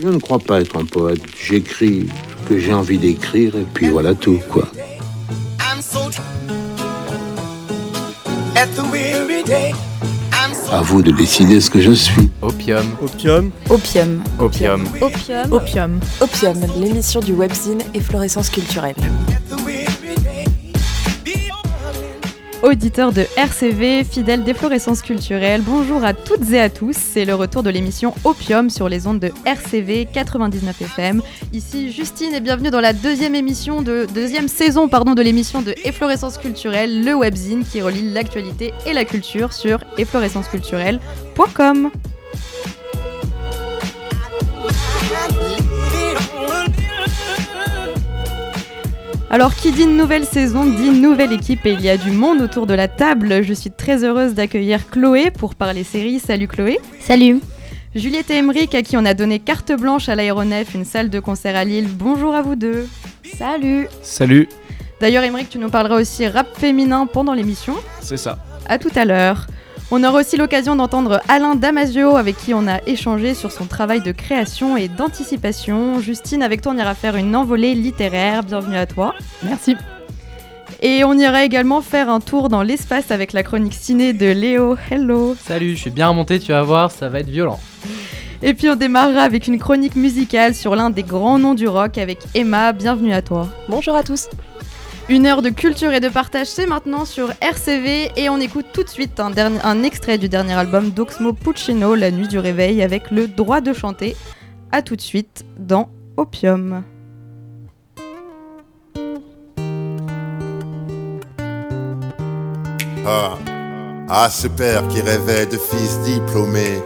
Je ne crois pas être un poète. J'écris ce que j'ai envie d'écrire et puis voilà tout, quoi. À vous de décider ce que je suis. Opium. Opium. Opium. Opium. Opium. Opium. Opium, l'émission du webzine Efflorescence culturelle. Auditeurs de RCV, fidèles d'efflorescence culturelle, bonjour à toutes et à tous. C'est le retour de l'émission Opium sur les ondes de RCV 99 FM. Ici Justine et bienvenue dans la deuxième émission de deuxième saison de l'émission de Efflorescence culturelle, le webzine qui relie l'actualité et la culture sur efflorescenceculturelle.com. Alors, qui dit nouvelle saison dit nouvelle équipe et il y a du monde autour de la table. Je suis très heureuse d'accueillir Chloé pour parler série. Salut Chloé. Salut. Juliette et Emeric, à qui on a donné carte blanche à l'aéronef, une salle de concert à Lille. Bonjour à vous deux. Salut. Salut. D'ailleurs, Emeric, tu nous parleras aussi rap féminin pendant l'émission. C'est ça. À tout à l'heure. On aura aussi l'occasion d'entendre Alain Damasio avec qui on a échangé sur son travail de création et d'anticipation. Justine, avec toi, on ira faire une envolée littéraire. Bienvenue à toi. Merci. Et on ira également faire un tour dans l'espace avec la chronique ciné de Léo. Hello. Salut, je suis bien remonté, tu vas voir, ça va être violent. Et puis on démarrera avec une chronique musicale sur l'un des grands noms du rock avec Emma. Bienvenue à toi. Bonjour à tous. Une heure de culture et de partage, c'est maintenant sur RCV et on écoute tout de suite un, extrait du dernier album d'Oxmo Puccino, La Nuit du Réveil, avec le droit de chanter. A tout de suite dans Opium. Ah, ah ce père qui rêvait de fils diplômés,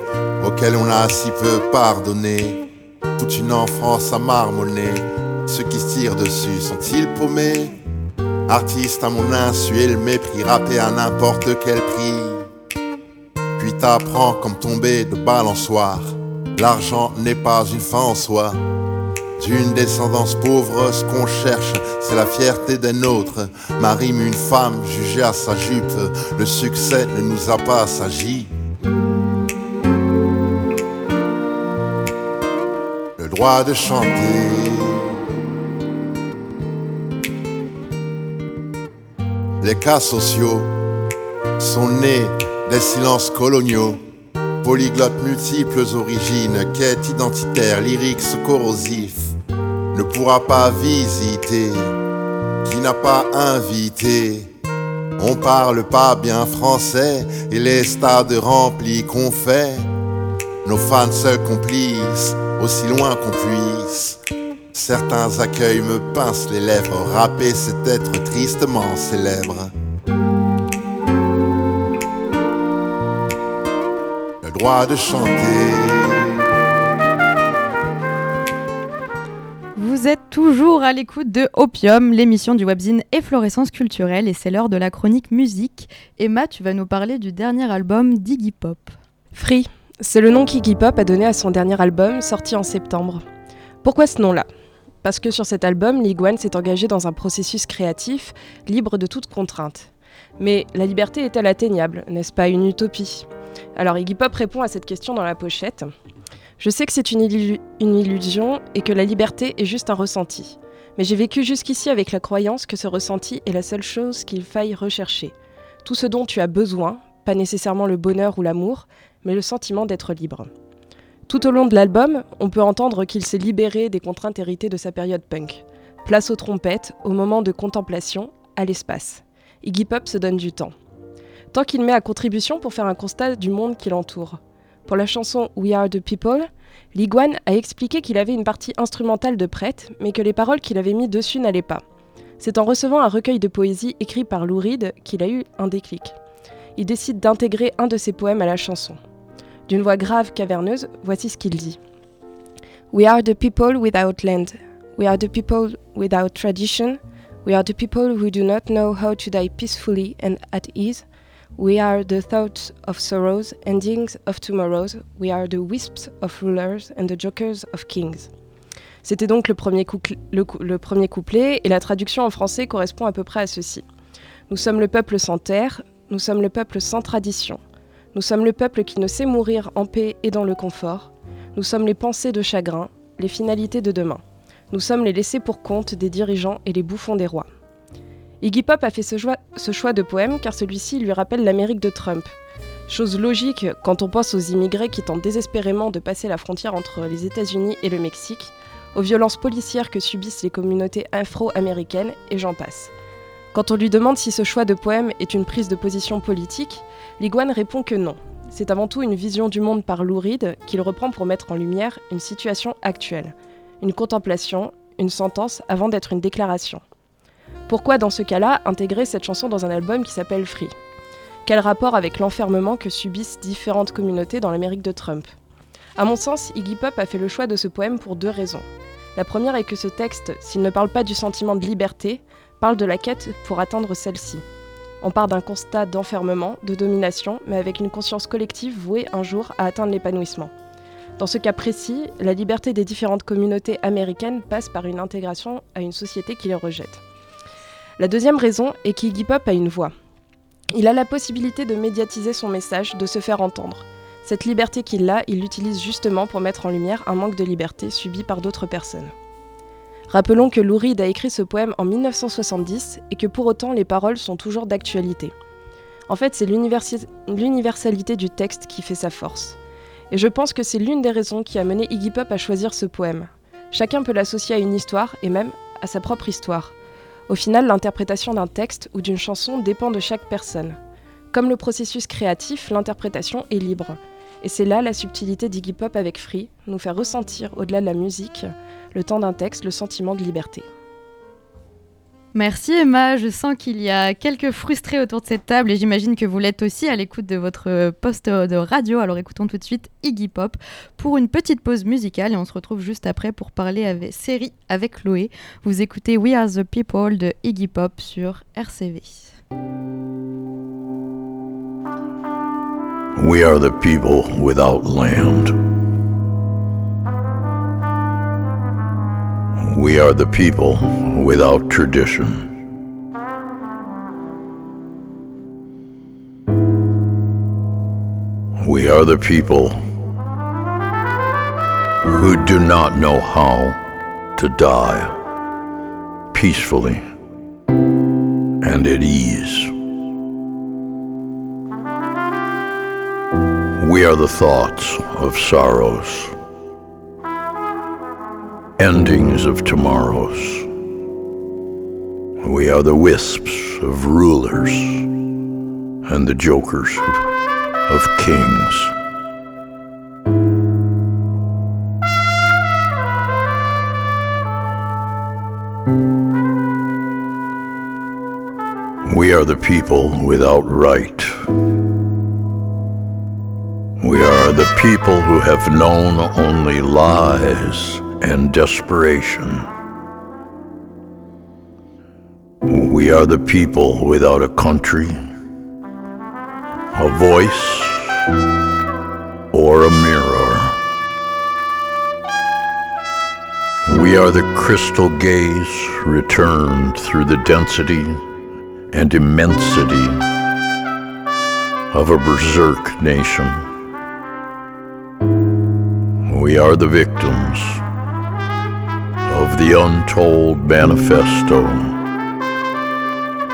auquel on a si peu pardonné. Toute une enfance à marmonner, ceux qui se tirent dessus sont-ils paumés? Artiste à mon insu et le mépris, rappé à n'importe quel prix. Puis t'apprends comme tomber de balançoire. L'argent n'est pas une fin en soi. D'une descendance pauvre, ce qu'on cherche, c'est la fierté des nôtres. Marime une femme jugée à sa jupe, le succès ne nous a pas assagi. Le droit de chanter. Les cas sociaux sont nés des silences coloniaux, polyglottes multiples origines, quête identitaire, lyriques corrosif, ne pourra pas visiter qui n'a pas invité. On parle pas bien français et les stades remplis qu'on fait, nos fans seuls complices, aussi loin qu'on puisse. Certains accueils me pincent les lèvres, rapper c'est être tristement célèbre. Le droit de chanter. Vous êtes toujours à l'écoute de Opium, l'émission du webzine Efflorescence culturelle, et c'est l'heure de la chronique musique. Emma, tu vas nous parler du dernier album d'Iggy Pop. Free, c'est le nom qu'Iggy Pop a donné à son dernier album, sorti en septembre. Pourquoi ce nom-là? Parce que sur cet album, One s'est engagé dans un processus créatif, libre de toute contrainte. Mais la liberté est-elle atteignable N'est-ce pas une utopie? Alors Iggy Pop répond à cette question dans la pochette. Je sais que c'est une, une illusion et que la liberté est juste un ressenti. Mais j'ai vécu jusqu'ici avec la croyance que ce ressenti est la seule chose qu'il faille rechercher. Tout ce dont tu as besoin, pas nécessairement le bonheur ou l'amour, mais le sentiment d'être libre. Tout au long de l'album, on peut entendre qu'il s'est libéré des contraintes héritées de sa période punk. Place aux trompettes, au moment de contemplation, à l'espace. Iggy Pop se donne du temps. Tant qu'il met à contribution pour faire un constat du monde qui l'entoure. Pour la chanson We Are the People, Liguan a expliqué qu'il avait une partie instrumentale de prête, mais que les paroles qu'il avait mis dessus n'allaient pas. C'est en recevant un recueil de poésie écrit par Lou Reed qu'il a eu un déclic. Il décide d'intégrer un de ses poèmes à la chanson. D'une voix grave, caverneuse, voici ce qu'il dit. We are the people without land. We are the people without tradition. We are the people who do not know how to die peacefully and at ease. We are the thoughts of sorrows, endings of tomorrows. We are the wisps of rulers and the jokers of kings. C'était donc le premier, le le premier couplet, et la traduction en français correspond à peu près à ceci. Nous sommes le peuple sans terre, nous sommes le peuple sans tradition. Nous sommes le peuple qui ne sait mourir en paix et dans le confort. Nous sommes les pensées de chagrin, les finalités de demain. Nous sommes les laissés pour compte des dirigeants et les bouffons des rois. Iggy Pop a fait ce choix, de poème car celui-ci lui rappelle l'Amérique de Trump. Chose logique quand on pense aux immigrés qui tentent désespérément de passer la frontière entre les États-Unis et le Mexique, aux violences policières que subissent les communautés afro-américaines, et j'en passe. Quand on lui demande si ce choix de poème est une prise de position politique, Liguane répond que non. C'est avant tout une vision du monde par Lou qu'il reprend pour mettre en lumière une situation actuelle, une contemplation, une sentence avant d'être une déclaration. Pourquoi dans ce cas-là intégrer cette chanson dans un album qui s'appelle Free? Quel rapport avec l'enfermement que subissent différentes communautés dans l'Amérique de Trump? À mon sens, Iggy Pop a fait le choix de ce poème pour deux raisons. La première est que ce texte, s'il ne parle pas du sentiment de liberté, parle de la quête pour atteindre celle-ci. On part d'un constat d'enfermement, de domination, mais avec une conscience collective vouée un jour à atteindre l'épanouissement. Dans ce cas précis, la liberté des différentes communautés américaines passe par une intégration à une société qui les rejette. La deuxième raison est qu'Iggy Pop a une voix. Il a la possibilité de médiatiser son message, de se faire entendre. Cette liberté qu'il a, il l'utilise justement pour mettre en lumière un manque de liberté subi par d'autres personnes. Rappelons que Lou Reed a écrit ce poème en 1970 et que pour autant les paroles sont toujours d'actualité. En fait, c'est l'universalité du texte qui fait sa force. Et je pense que c'est l'une des raisons qui a mené Iggy Pop à choisir ce poème. Chacun peut l'associer à une histoire et même à sa propre histoire. Au final, l'interprétation d'un texte ou d'une chanson dépend de chaque personne. Comme le processus créatif, l'interprétation est libre. Et c'est là la subtilité d'Iggy Pop avec Free, nous faire ressentir, au-delà de la musique, le temps d'un texte, le sentiment de liberté. Merci Emma, je sens qu'il y a quelques frustrés autour de cette table et j'imagine que vous l'êtes aussi à l'écoute de votre poste de radio. Alors écoutons tout de suite Iggy Pop pour une petite pause musicale et on se retrouve juste après pour parler avec série avec Chloé. Vous écoutez We Are the People de Iggy Pop sur RCV. We are the people without land. We are the people without tradition. We are the people who do not know how to die peacefully and at ease. We are the thoughts of sorrows, endings of tomorrows. We are the wisps of rulers and the jokers of kings. We are the people without right. The people who have known only lies and desperation. We are the people without a country, a voice, or a mirror. We are the crystal gaze returned through the density and immensity of a berserk nation. We are the victims of the untold manifesto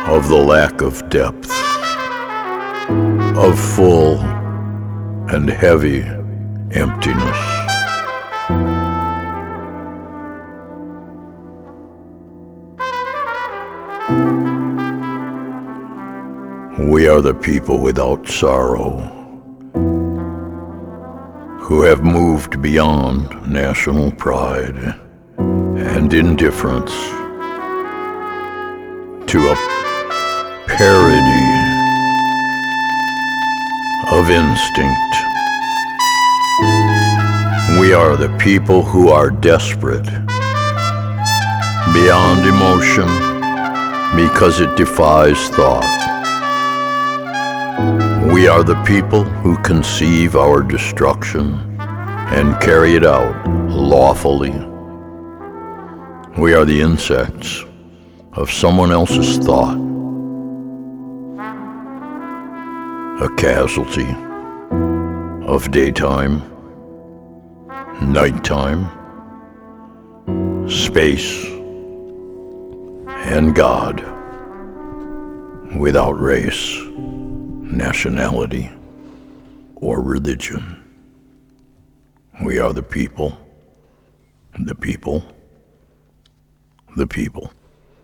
of the lack of depth, of full and heavy emptiness. We are the people without sorrow who have moved beyond national pride and indifference to a parody of instinct. We are the people who are desperate beyond emotion because it defies thought. We are the people who conceive our destruction and carry it out lawfully. We are the insects of someone else's thought, a casualty of daytime, nighttime, space, and God without race, nationality, or religion. We are the people, the people, the people.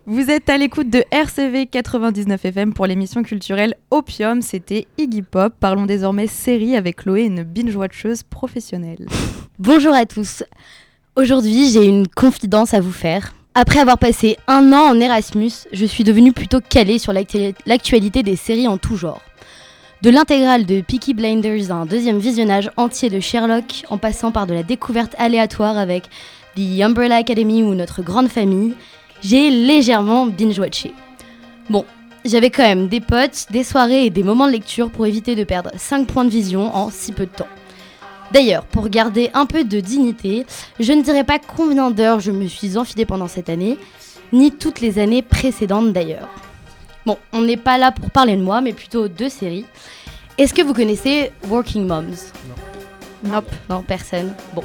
Vous êtes à l'écoute de RCV 99 FM pour l'émission culturelle Opium. C'était Iggy Pop. Parlons désormais série avec Chloé, une binge-watcheuse professionnelle. Bonjour à tous. Aujourd'hui, j'ai une confidence à vous faire. Après avoir passé un an en Erasmus, je suis devenue plutôt calée sur l'actualité des séries en tout genre. De l'intégrale de Peaky Blinders à un deuxième visionnage entier de Sherlock, en passant par de la découverte aléatoire avec The Umbrella Academy ou Notre Grande Famille, j'ai légèrement binge-watché. Bon, j'avais quand même des potes, des soirées et des moments de lecture pour éviter de perdre 5 points de vision en si peu de temps. D'ailleurs, pour garder un peu de dignité, je ne dirais pas combien d'heures je me suis enfilée pendant cette année, ni toutes les années précédentes d'ailleurs. Bon, on n'est pas là pour parler de moi, mais plutôt de séries. Est-ce que vous connaissez Working Moms? Non. Nope, non, personne. Bon.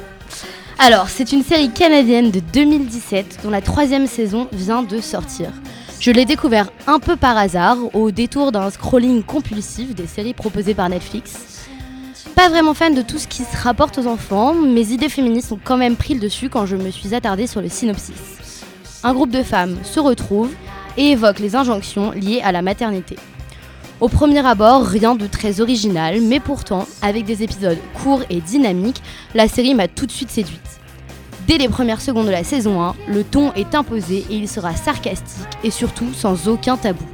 Alors, c'est une série canadienne de 2017 dont la troisième saison vient de sortir. Je l'ai découvert un peu par hasard au détour d'un scrolling compulsif des séries proposées par Netflix. Pas vraiment fan de tout ce qui se rapporte aux enfants, mes idées féministes ont quand même pris le dessus quand je me suis attardée sur le synopsis. Un groupe de femmes se retrouve et évoque les injonctions liées à la maternité. Au premier abord, rien de très original, mais pourtant, avec des épisodes courts et dynamiques, la série m'a tout de suite séduite. Dès les premières secondes de la saison 1, le ton est imposé et il sera sarcastique et surtout sans aucun tabou.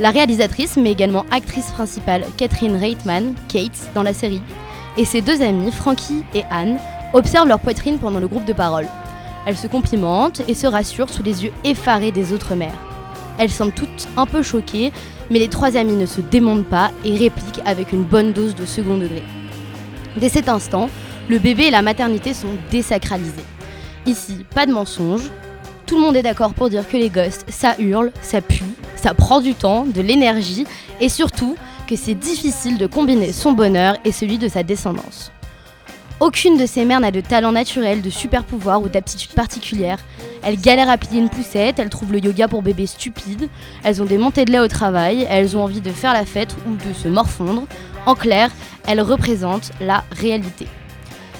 La réalisatrice, mais également actrice principale Catherine Reitman, Kate, dans la série, et ses deux amies, Frankie et Anne, observent leur poitrine pendant le groupe de parole. Elles se complimentent et se rassurent sous les yeux effarés des autres mères. Elles semblent toutes un peu choquées, mais les trois amies ne se démontent pas et répliquent avec une bonne dose de second degré. Dès cet instant, le bébé et la maternité sont désacralisés. Ici, pas de mensonge. Tout le monde est d'accord pour dire que les ghosts, ça hurle, ça pue, ça prend du temps, de l'énergie et surtout que c'est difficile de combiner son bonheur et celui de sa descendance. Aucune de ces mères n'a de talent naturel, de super pouvoir ou d'aptitude particulière. Elles galèrent à plier une poussette, elles trouvent le yoga pour bébé stupide, elles ont des montées de lait au travail, elles ont envie de faire la fête ou de se morfondre. En clair, elles représentent la réalité.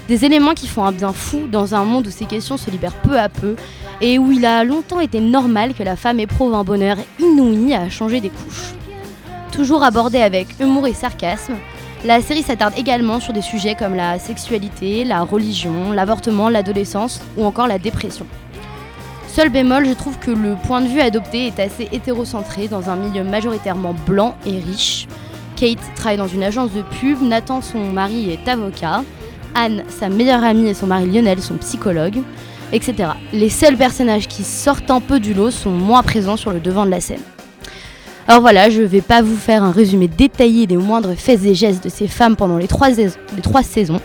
Des éléments qui font un bien fou dans un monde où ces questions se libèrent peu à peu et où il a longtemps été normal que la femme éprouve un bonheur inouï à changer des couches. Toujours abordé avec humour et sarcasme, la série s'attarde également sur des sujets comme la sexualité, la religion, l'avortement, l'adolescence ou encore la dépression. Seul bémol, je trouve que le point de vue adopté est assez hétérocentré dans un milieu majoritairement blanc et riche. Kate travaille dans une agence de pub, Nathan, son mari, est avocat, Anne, sa meilleure amie, et son mari Lionel sont psychologues, etc. Les seuls personnages qui sortent un peu du lot sont moins présents sur le devant de la scène. Alors voilà, je ne vais pas vous faire un résumé détaillé des moindres faits et gestes de ces femmes pendant les trois, les trois saisons,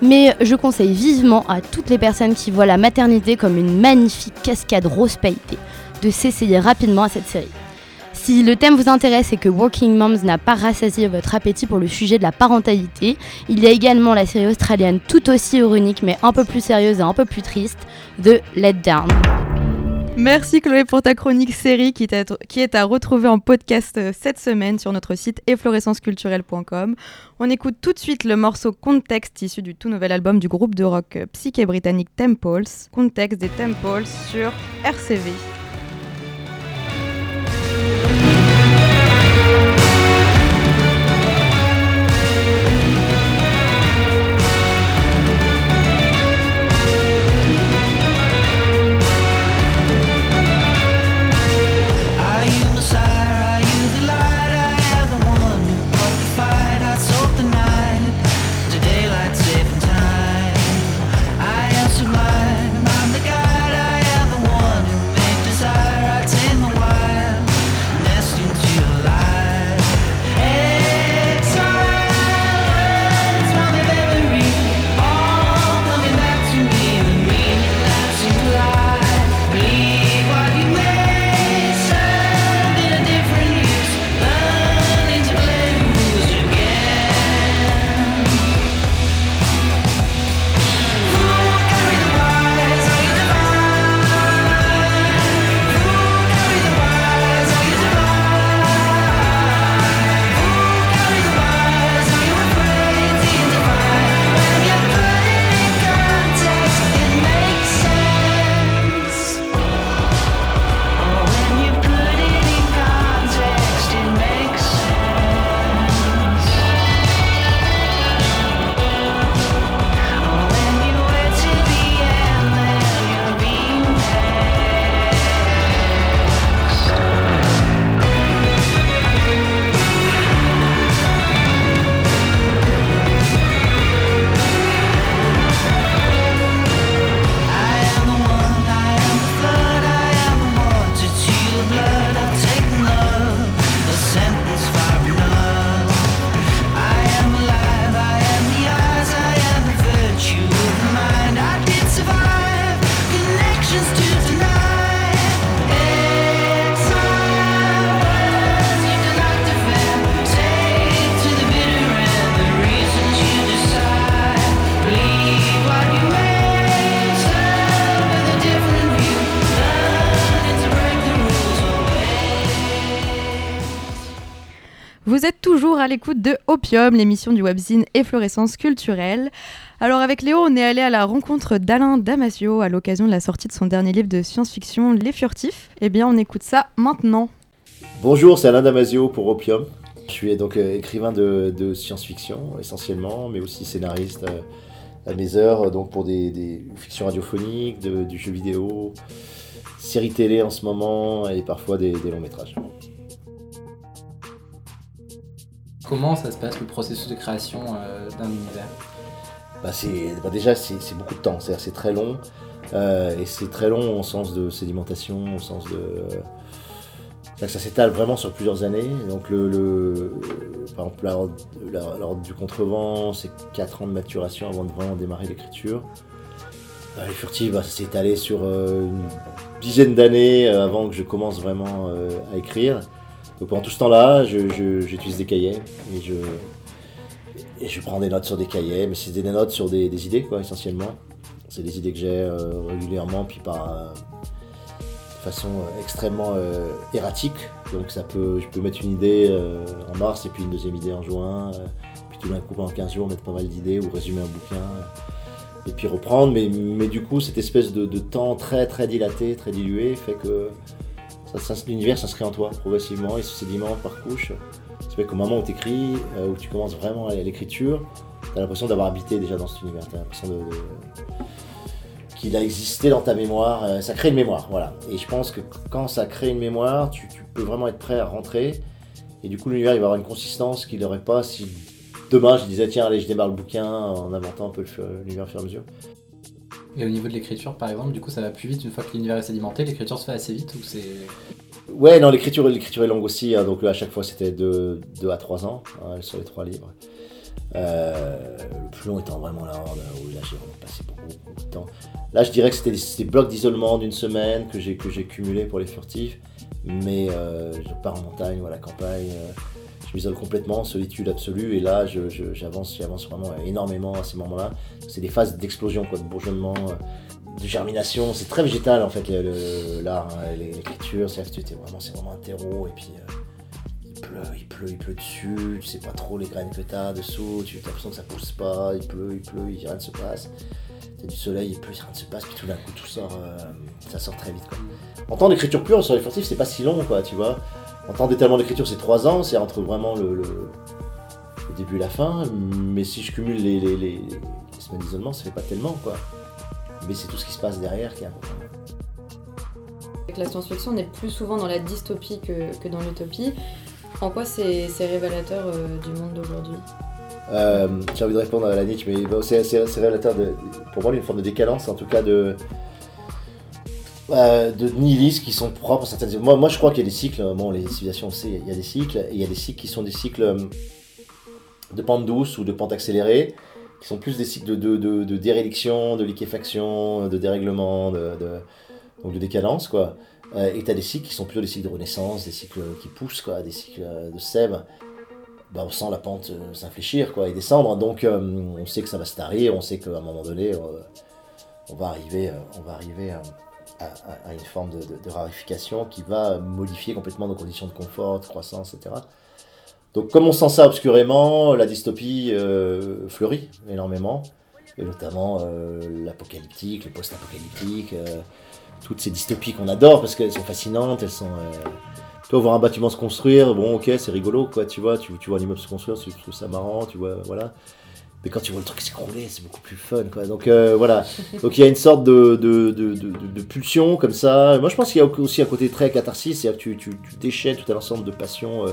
mais je conseille vivement à toutes les personnes qui voient la maternité comme une magnifique cascade rose pailletée de s'essayer rapidement à cette série. Si le thème vous intéresse et que Working Moms n'a pas rassasié votre appétit pour le sujet de la parentalité, il y a également la série australienne tout aussi ironique mais un peu plus sérieuse et un peu plus triste de Let Down. Merci Chloé pour ta chronique série qui, est à retrouver en podcast euh, cette semaine sur notre site efflorescenceculturelle.com. On écoute tout de suite le morceau Context issu du tout nouvel album du groupe de rock euh, psyché britannique Temples. Context des Temples sur RCV. L'écoute de Opium, l'émission du webzine Efflorescence culturelle. Alors avec Léo, on est allé à la rencontre d'Alain Damasio à l'occasion de la sortie de son dernier livre de science-fiction, Les Furtifs. Eh bien, on écoute ça maintenant. Bonjour, c'est Alain Damasio pour Opium. Je suis donc euh, écrivain de, science-fiction essentiellement, mais aussi scénariste euh, à mes heures, donc pour des, fictions radiophoniques, du jeu vidéo, séries télé en ce moment et parfois des longs métrages. Comment ça se passe le processus de création euh, d'un univers bah bah Déjà, c'est beaucoup de temps, c'est très long. Euh, et c'est très long au sens de sédimentation, au sens de. ça s'étale vraiment sur plusieurs années. Donc, le, par exemple, l'ordre du contrevent, c'est 4 ans de maturation avant de vraiment démarrer l'écriture. Euh, les furtifs, bah, ça s'est étalé sur une dizaine d'années avant que je commence vraiment à écrire. Donc pendant tout ce temps-là, j'utilise des cahiers et je, je prends des notes sur des cahiers, mais c'est des notes sur des, idées, quoi, essentiellement. C'est des idées que j'ai euh, régulièrement, puis par euh, de façon euh, extrêmement erratique. Donc ça peut, je peux mettre une idée en mars et puis une deuxième idée en juin, puis tout d'un coup pendant 15 jours mettre pas mal d'idées ou résumer un bouquin, et puis reprendre. Mais, mais du coup, cette espèce de, de temps très très dilaté, très dilué, fait que l'univers s'inscrit en toi progressivement, il se par couche. Ça fait qu'au moment où tu écris, euh, où tu commences vraiment à l'écriture, tu as l'impression d'avoir habité déjà dans cet univers. Tu as l'impression qu'il a existé dans ta mémoire. Euh, ça crée une mémoire, voilà. Et je pense que quand ça crée une mémoire, tu, peux vraiment être prêt à rentrer. Et du coup, l'univers, il va avoir une consistance qu'il n'aurait pas si demain je disais, tiens, allez, je démarre le bouquin en inventant un peu l'univers au fur et à mesure. Et au niveau de l'écriture, par exemple, du coup, ça va plus vite une fois que l'univers est sédimenté. L'écriture se fait assez vite ou c'est. Ouais, non, l'écriture, l'écriture est longue aussi. Hein, donc à chaque fois, c'était 2 à 3 ans hein, sur les trois livres. Euh, le plus long étant vraiment la Horde, où là j'ai vraiment passé beaucoup, de temps. Là, je dirais que c'était des, blocs d'isolement d'une semaine que j'ai que j'ai cumulé pour les furtifs. Mais euh, je pars en montagne ou à la campagne. Euh, je m'isole complètement, solitude absolue, et là j'avance, j'avance vraiment énormément à ces moments-là. C'est des phases d'explosion, quoi, de bourgeonnement, de germination. C'est très végétal en fait l'art, hein, l'écriture. C'est vraiment, c'est vraiment un terreau, et puis euh, il pleut, il pleut, il pleut dessus. Tu sais pas trop les graines que t'as dessous. Tu as l'impression que ça pousse pas. Il pleut, il pleut, rien ne se passe. T'as du soleil, il pleut, rien ne se passe. Puis tout d'un coup tout sort, euh, ça sort très vite. En temps d'écriture pure sur les furtifs, c'est pas si long, quoi, tu vois. En temps d'étalement d'écriture, c'est 3 ans, c'est entre vraiment le, début et la fin. Mais si je cumule les, semaines d'isolement, ça fait pas tellement, quoi. Mais c'est tout ce qui se passe derrière qui est important. Avec la science-fiction, on est plus souvent dans la dystopie que, dans l'utopie. En quoi c'est révélateur euh, du monde d'aujourd'hui? Euh, J'ai envie de répondre à la niche, mais c'est révélateur de, pour moi d'une forme de décalance, en tout cas de, euh, de nihilisme qui sont propres à certaines. Moi, moi je crois qu'il y a des cycles. Bon, les civilisations, on sait, il y a des cycles. Et il y a des cycles qui sont des cycles euh, de pente douce ou de pente accélérée, qui sont plus des cycles de, dérédiction, de liquéfaction, de dérèglement, de, donc de décadence, quoi. Euh, et tu as des cycles qui sont plutôt des cycles de renaissance, des cycles qui poussent, quoi, des cycles de sève. Bah, on sent la pente s'infléchir quoi, et descendre. Donc on sait que ça va se tarir, on sait qu'à un moment donné, on va arriver, on va arriver à, une forme de, rarification qui va modifier complètement nos conditions de confort, de croissance, etc. Donc comme on sent ça obscurément, la dystopie euh, fleurit énormément, et notamment euh, l'apocalyptique, le post-apocalyptique, euh, toutes ces dystopies qu'on adore parce qu'elles sont fascinantes, elles sont... tu vois, voir un bâtiment se construire, bon ok, c'est rigolo, quoi, tu vois, tu, tu vois un immeuble se construire, tu trouves ça marrant, tu vois, voilà. Mais quand tu vois le truc s'écrouler, c'est beaucoup plus fun, quoi. Donc euh, voilà. Donc il y a une sorte de, de, de, pulsion comme ça. Moi je pense qu'il y a aussi un côté très catharsis, c'est-à-dire que tu, tu, tu, déchaînes tout un ensemble de passions euh,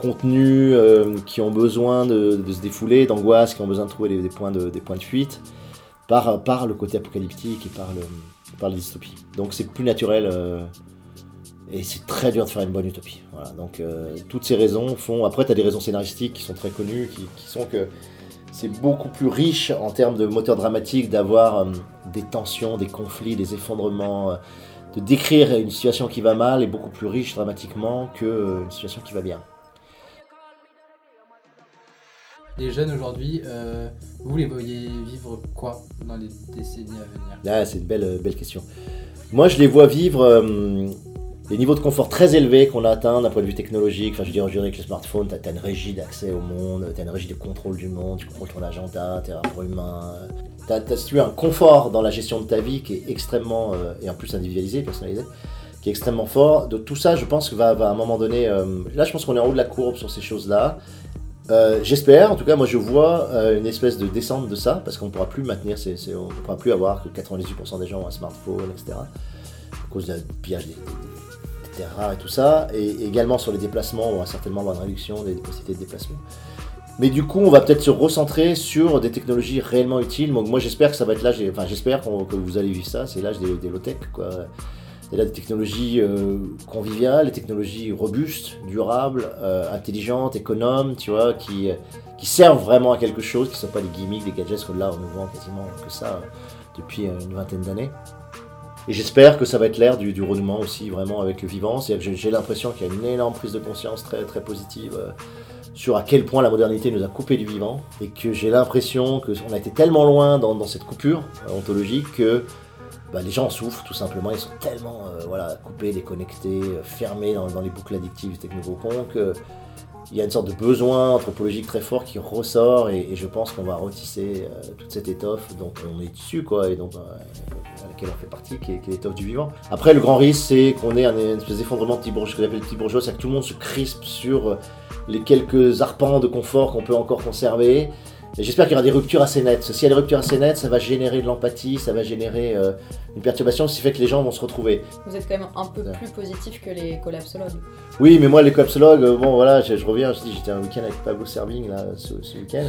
contenues euh, qui ont besoin de, se défouler, d'angoisse, qui ont besoin de trouver des, points, de, des points de fuite par, par le côté apocalyptique et par, le, par la dystopie. Donc c'est plus naturel. et c'est très dur de faire une bonne utopie. Voilà. Donc toutes ces raisons font. Après, tu as des raisons scénaristiques qui sont très connues, qui sont que c'est beaucoup plus riche en termes de moteur dramatique d'avoir euh, des tensions, des conflits, des effondrements, euh, de décrire une situation qui va mal est beaucoup plus riche dramatiquement qu'une euh, situation qui va bien. Les jeunes aujourd'hui, vous les voyez vivre quoi dans les décennies à venir? Ah, C'est une belle, belle question. Moi, je les vois vivre les niveaux de confort très élevés qu'on a atteints d'un point de vue technologique. Enfin, je veux dire, aujourd'hui, avec le smartphone, tu as, une régie d'accès au monde, tu une régie de contrôle du monde, tu contrôles ton agenda, tes rapports humains. Tu as, as, tu un confort dans la gestion de ta vie qui est extrêmement, euh, et en plus individualisé, personnalisé, qui est extrêmement fort. De tout ça, je pense que va, va à un moment donné. euh, là, je pense qu'on est en haut de la courbe sur ces choses-là. Euh, J'espère, en tout cas, moi je vois une espèce de descente de ça, parce qu'on ne pourra plus maintenir, on ne pourra plus avoir que 98% des gens ont un smartphone, etc. À cause du pillage des, des- rares et tout ça. Et également sur les déplacements, on va certainement avoir une réduction des possibilités de déplacement. Mais du coup, on va peut-être se recentrer sur des technologies réellement utiles. Donc moi j'espère que ça va être l'âge, enfin j'espère que vous allez vivre ça, c'est l'âge des, low-tech, quoi. Et là, des technologies euh, conviviales, des technologies robustes, durables, euh, intelligentes, économes, tu vois, qui, euh, qui servent vraiment à quelque chose, qui ne sont pas des gimmicks, des gadgets que là, on nous vend quasiment que ça depuis une vingtaine d'années. Et j'espère que ça va être l'ère du, renouement aussi, vraiment avec le vivant. J'ai- l'impression qu'il y a une énorme prise de conscience très, très positive euh, sur à quel point la modernité nous a coupé du vivant. Et que j'ai l'impression qu'on a été tellement loin dans, cette coupure euh, ontologique que bah, les gens en souffrent tout simplement, ils sont tellement euh, voilà, coupés, déconnectés, fermés dans, les boucles addictives du technocon que il y a une sorte de besoin anthropologique très fort qui ressort et, je pense qu'on va retisser euh, toute cette étoffe dont on est issu quoi et dont, euh, à laquelle on fait partie, qui est, l'étoffe du vivant. Après le grand risque c'est qu'on ait un, une espèce d'effondrement petit bourgeois, que j'appelle le petit bourgeois, c'est que tout le monde se crispe sur euh, les quelques arpents de confort qu'on peut encore conserver. Et j'espère qu'il y aura des ruptures assez nettes. S'il y a des ruptures assez nettes, ça va générer de l'empathie, ça va générer euh, une perturbation, ce qui fait que les gens vont se retrouver. Vous êtes quand même un peu plus positif que les collapsologues. Oui, mais moi, les collapsologues, euh, bon, voilà, je, je reviens, je dis, j'étais un week-end avec Pablo Serving, là, ce, ce week-end.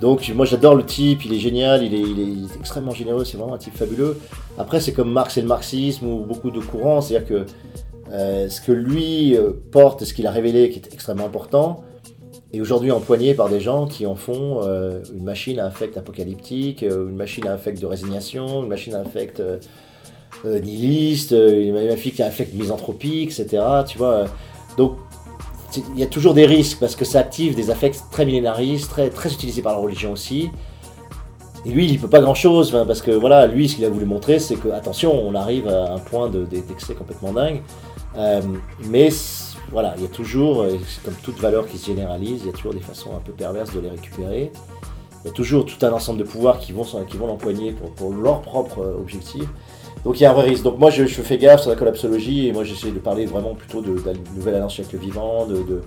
Donc, moi, j'adore le type, il est génial, il est, il est- il est extrêmement généreux, c'est vraiment un type fabuleux. Après, c'est comme Marx et le marxisme, ou beaucoup de courants, c'est-à-dire que euh, ce que lui porte, ce qu'il a révélé, qui est extrêmement important, est aujourd'hui empoigné par des gens qui en font euh, une machine à affect apocalyptique, euh, une machine à affect de résignation, une machine à affect euh, euh, nihiliste, une machine à affect misanthropique, etc. Tu vois, donc il y a toujours des risques parce que ça active des affects très millénaristes, très, très utilisés par la religion aussi. Et lui, il peut pas grand chose, parce que voilà, lui, ce qu'il a voulu montrer, c'est que, attention, on arrive à un point de- d'excès complètement dingue. Mais voilà, il y a toujours, c'est comme toute valeur qui se généralise, il y a toujours des façons un peu perverses de les récupérer. Il y a toujours tout un ensemble de pouvoirs qui vont, l'empoigner pour, leur propre euh, objectif. Donc il y a un vrai risque. Donc moi je, fais gaffe sur la collapsologie et moi j'essaie de parler vraiment plutôt de, la nouvelle alliance avec le vivant, de,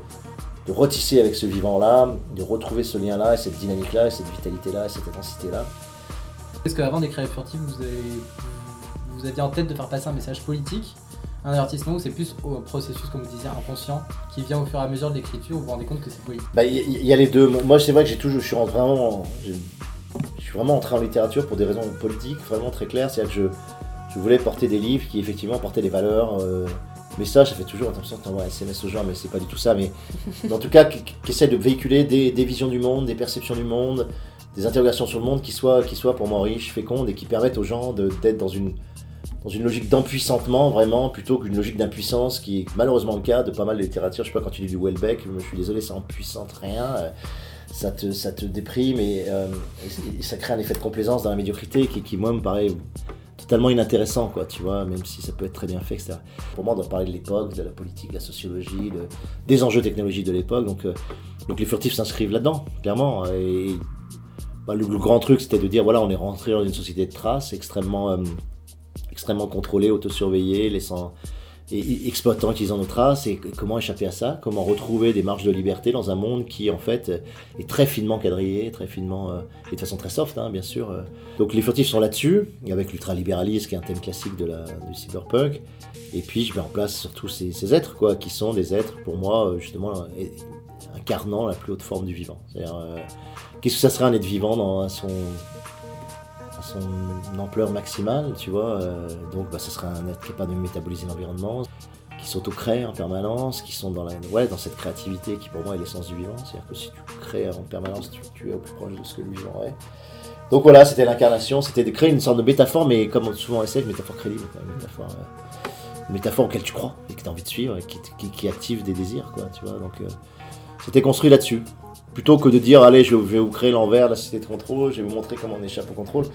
retisser avec ce vivant-là, de retrouver ce lien-là, et cette dynamique-là, et cette vitalité-là, et cette intensité-là. Est-ce qu'avant d'écrire Furtive, vous, vous aviez en tête de faire passer un message politique, un avertissement, ou c'est plus au processus, comme vous disiez, inconscient, qui vient au fur et à mesure de l'écriture, vous vous rendez compte que c'est politique Bah, Il y, il y a les deux. Moi, c'est vrai que j'ai toujours, je suis vraiment, je suis vraiment entré en littérature pour des raisons politiques, vraiment très claires. C'est-à-dire que je, je voulais porter des livres qui effectivement portaient des valeurs. Euh, messages, ça fait toujours attention de t'envoyer un SMS aux gens, mais c'est pas du tout ça. Mais, mais en tout cas, qui, qui essaie de véhiculer des, visions du monde, des perceptions du monde, des interrogations sur le monde qui soient, qui soient pour moi riches, fécondes et qui permettent aux gens d'être dans une dans une logique d'empuissantement vraiment plutôt qu'une logique d'impuissance qui est malheureusement le cas de pas mal de littérature. Je sais pas quand tu lis du Welbeck, je suis désolé, ça empuissante rien, euh, ça te, ça te déprime et, euh, et- ça crée un effet de complaisance dans la médiocrité qui, moi me paraît totalement inintéressant quoi, tu vois, même si ça peut être très bien fait, etc. Pour moi, on doit parler de l'époque, de la politique, de la sociologie, de- des enjeux technologiques de l'époque, donc, euh, donc les furtifs s'inscrivent là-dedans, clairement. Et bah, le, grand truc, c'était de dire voilà, on est rentré dans une société de traces extrêmement, extrêmement contrôlée, autosurveillée, laissant et, exploitant utilisant nos traces et comment échapper à ça, comment retrouver des marges de liberté dans un monde qui en fait est très finement quadrillé, très finement euh, et de façon très soft hein, bien sûr. euh. Donc les furtifs sont là-dessus, avec l'ultralibéralisme qui est un thème classique de la, du cyberpunk. Et puis je mets en place surtout ces, ces êtres quoi, qui sont des êtres pour moi euh, justement incarnant la plus haute forme du vivant. C'est-à-dire qu'est-ce que ça serait un être vivant dans son son ampleur maximale, tu vois. euh, donc, bah, ce serait un être capable de métaboliser l'environnement, qui s'auto-crée en permanence, qui sont dans, la, ouais, dans cette créativité qui, pour moi, est l'essence du vivant. C'est-à-dire que si tu crées en permanence, tu, es au plus proche de ce que le vivant est. Donc voilà, c'était l'incarnation, c'était de créer une sorte de métaphore, mais comme souvent on essaie, une métaphore crédible, quoi, une métaphore, euh, métaphore auquel tu crois et que tu as envie de suivre et qui active des désirs, quoi, tu vois. Donc euh, c'était construit là-dessus. Plutôt que de dire, allez, je vais vous créer l'envers de la société de contrôle, je vais vous montrer comment on échappe au contrôle.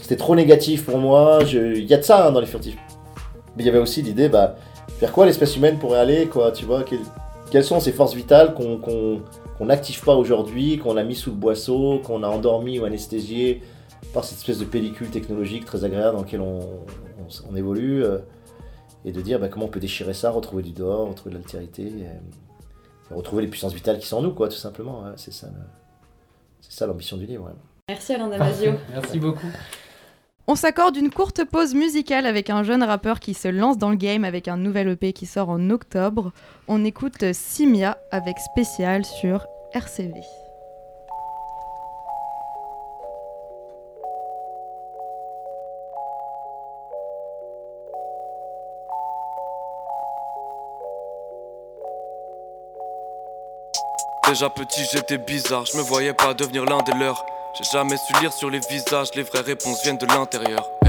C'était trop négatif pour moi. Il y a de ça hein, dans les furtifs. Mais il y avait aussi l'idée, bah, vers quoi l'espèce humaine pourrait aller, quoi, tu vois, quelles, sont ces forces vitales qu'on qu'on n'active pas aujourd'hui, qu'on a mis sous le boisseau, qu'on a endormi ou anesthésié par cette espèce de pellicule technologique très agréable dans laquelle on, évolue, euh, et de dire bah, comment on peut déchirer ça, retrouver du dehors, retrouver de l'altérité, retrouver les puissances vitales qui sont en nous, quoi, tout simplement. ouais, c'est ça, c'est ça l'ambition du livre. ouais. Merci Alain Damasio. Merci beaucoup. On s'accorde une courte pause musicale avec un jeune rappeur qui se lance dans le game avec un nouvel EP qui sort en octobre. On écoute Simia avec spécial sur RCV. Déjà petit, j'étais bizarre, je me voyais pas devenir l'un des leurs. J'ai jamais su lire sur les visages, les vraies réponses viennent de l'intérieur. Eh,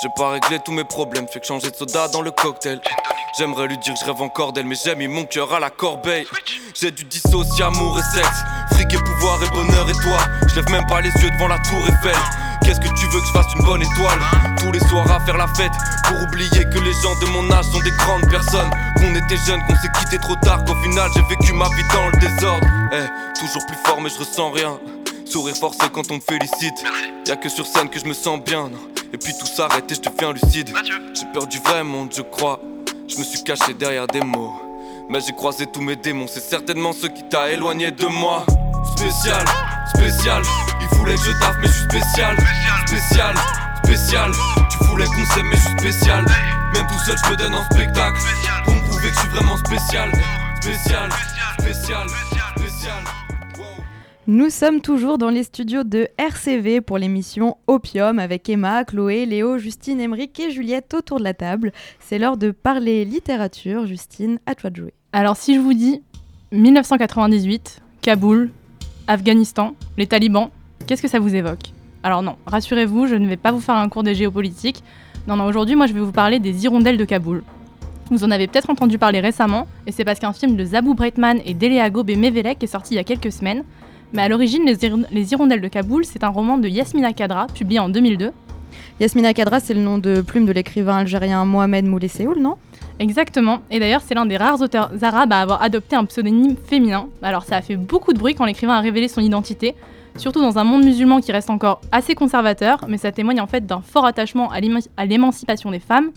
J'ai pas réglé tous mes problèmes, fait que changer de soda dans le cocktail. J'aimerais lui dire que je rêve encore d'elle, mais j'ai mis mon cœur à la corbeille. J'ai dû dissocier amour et sexe, fric et pouvoir et bonheur et toi. Je lève même pas les yeux devant la tour Eiffel. Qu'est-ce que tu veux que je fasse une bonne étoile Tous les soirs à faire la fête Pour oublier que les gens de mon âge sont des grandes personnes. Qu'on était jeunes, qu'on s'est quitté trop tard Qu'au final j'ai vécu ma vie dans le désordre. Eh, toujours plus fort mais je ressens rien. Sourire forcé quand on me félicite. Y'a que sur scène que je me sens bien. Non. Et puis tout s'arrête et je deviens lucide. J'ai peur du vrai monde je crois. Je me suis caché derrière des mots. Mais j'ai croisé tous mes démons C'est certainement ce qui t'a éloigné de moi. Spécial, spécial. Il voulait que je taffe mais je suis spécial. Spécial, spécial. Tu voulais qu'on s'aime mais je suis spécial. Même tout seul je me donne en spectacle. Pour me prouver que je suis vraiment spécial. Spécial, spécial, spécial. Nous sommes toujours dans les studios de RCV pour l'émission Opium avec Emma, Chloé, Léo, Justine, Emeric et Juliette autour de la table. C'est l'heure de parler littérature. Justine, à toi de jouer. Alors si je vous dis 1998, Kaboul, Afghanistan, les talibans, qu'est-ce que ça vous évoque? Alors non, rassurez-vous, je ne vais pas vous faire un cours de géopolitique. Non, non, aujourd'hui, moi, je vais vous parler des hirondelles de Kaboul. Vous en avez peut-être entendu parler récemment, et c'est parce qu'un film de Zabou Breitman et Deleago Bemevelek est sorti il y a quelques semaines. Mais à l'origine, les Hirondelles de Kaboul, c'est un roman de Yasmina Kadra, publié en 2002. Yasmina Kadra, c'est le nom de plume de l'écrivain algérien Mohamed Moulay Séoul, non? Exactement, et d'ailleurs c'est l'un des rares auteurs arabes à avoir adopté un pseudonyme féminin. Alors ça a fait beaucoup de bruit quand l'écrivain a révélé son identité, surtout dans un monde musulman qui reste encore assez conservateur, mais ça témoigne en fait d'un fort attachement à l'éma- à l'émancipation des femmes.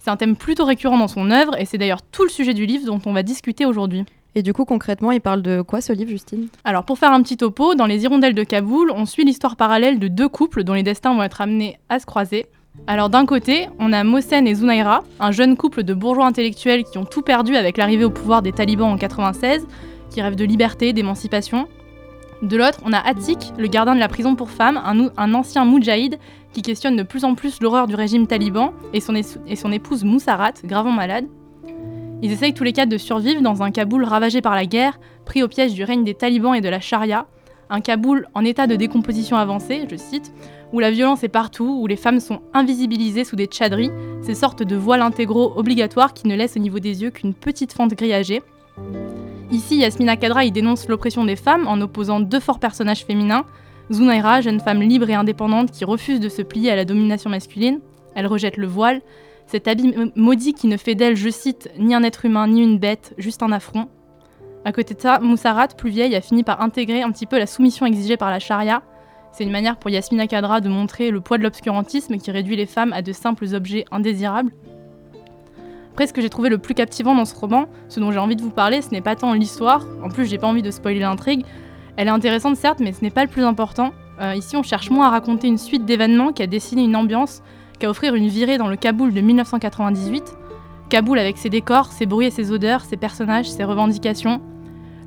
C'est un thème plutôt récurrent dans son œuvre, et c'est d'ailleurs tout le sujet du livre dont on va discuter aujourd'hui. Et du coup, concrètement, il parle de quoi ce livre, Justine? Alors pour faire un petit topo, dans Les Hirondelles de Kaboul, on suit l'histoire parallèle de deux couples dont les destins vont être amenés à se croiser. Alors d'un côté, on a Mohsen et Zunaira, un jeune couple de bourgeois intellectuels qui ont tout perdu avec l'arrivée au pouvoir des talibans en 96, qui rêvent de liberté, d'émancipation. De l'autre, on a Atik, le gardien de la prison pour femmes, un, ancien moudjahid qui questionne de plus en plus l'horreur du régime taliban, et son épouse Moussarat, gravement malade. Ils essayent tous les quatre de survivre dans un Kaboul ravagé par la guerre, pris au piège du règne des talibans et de la charia, un Kaboul en état de décomposition avancée, je cite, où la violence est partout, où les femmes sont invisibilisées sous des tchadris, ces sortes de voiles intégraux obligatoires qui ne laissent au niveau des yeux qu'une petite fente grillagée. Ici, Yasmina Kadra y dénonce l'oppression des femmes en opposant deux forts personnages féminins. Zunaira, jeune femme libre et indépendante qui refuse de se plier à la domination masculine. Elle rejette le voile, cet habit maudit qui ne fait d'elle, je cite, ni un être humain ni une bête, juste un affront. À côté de ça, Moussarat, plus vieille, a fini par intégrer un petit peu la soumission exigée par la charia. C'est une manière pour Yasmina Kadra de montrer le poids de l'obscurantisme qui réduit les femmes à de simples objets indésirables. Après, ce que j'ai trouvé le plus captivant dans ce roman, ce dont j'ai envie de vous parler, ce n'est pas tant l'histoire, en plus j'ai pas envie de spoiler l'intrigue. Elle est intéressante certes, mais ce n'est pas le plus important. Euh, ici, on cherche moins à raconter une suite d'événements qu'à dessiner une ambiance, qu'à offrir une virée dans le Kaboul de 1998. Kaboul avec ses décors, ses bruits et ses odeurs, ses personnages, ses revendications.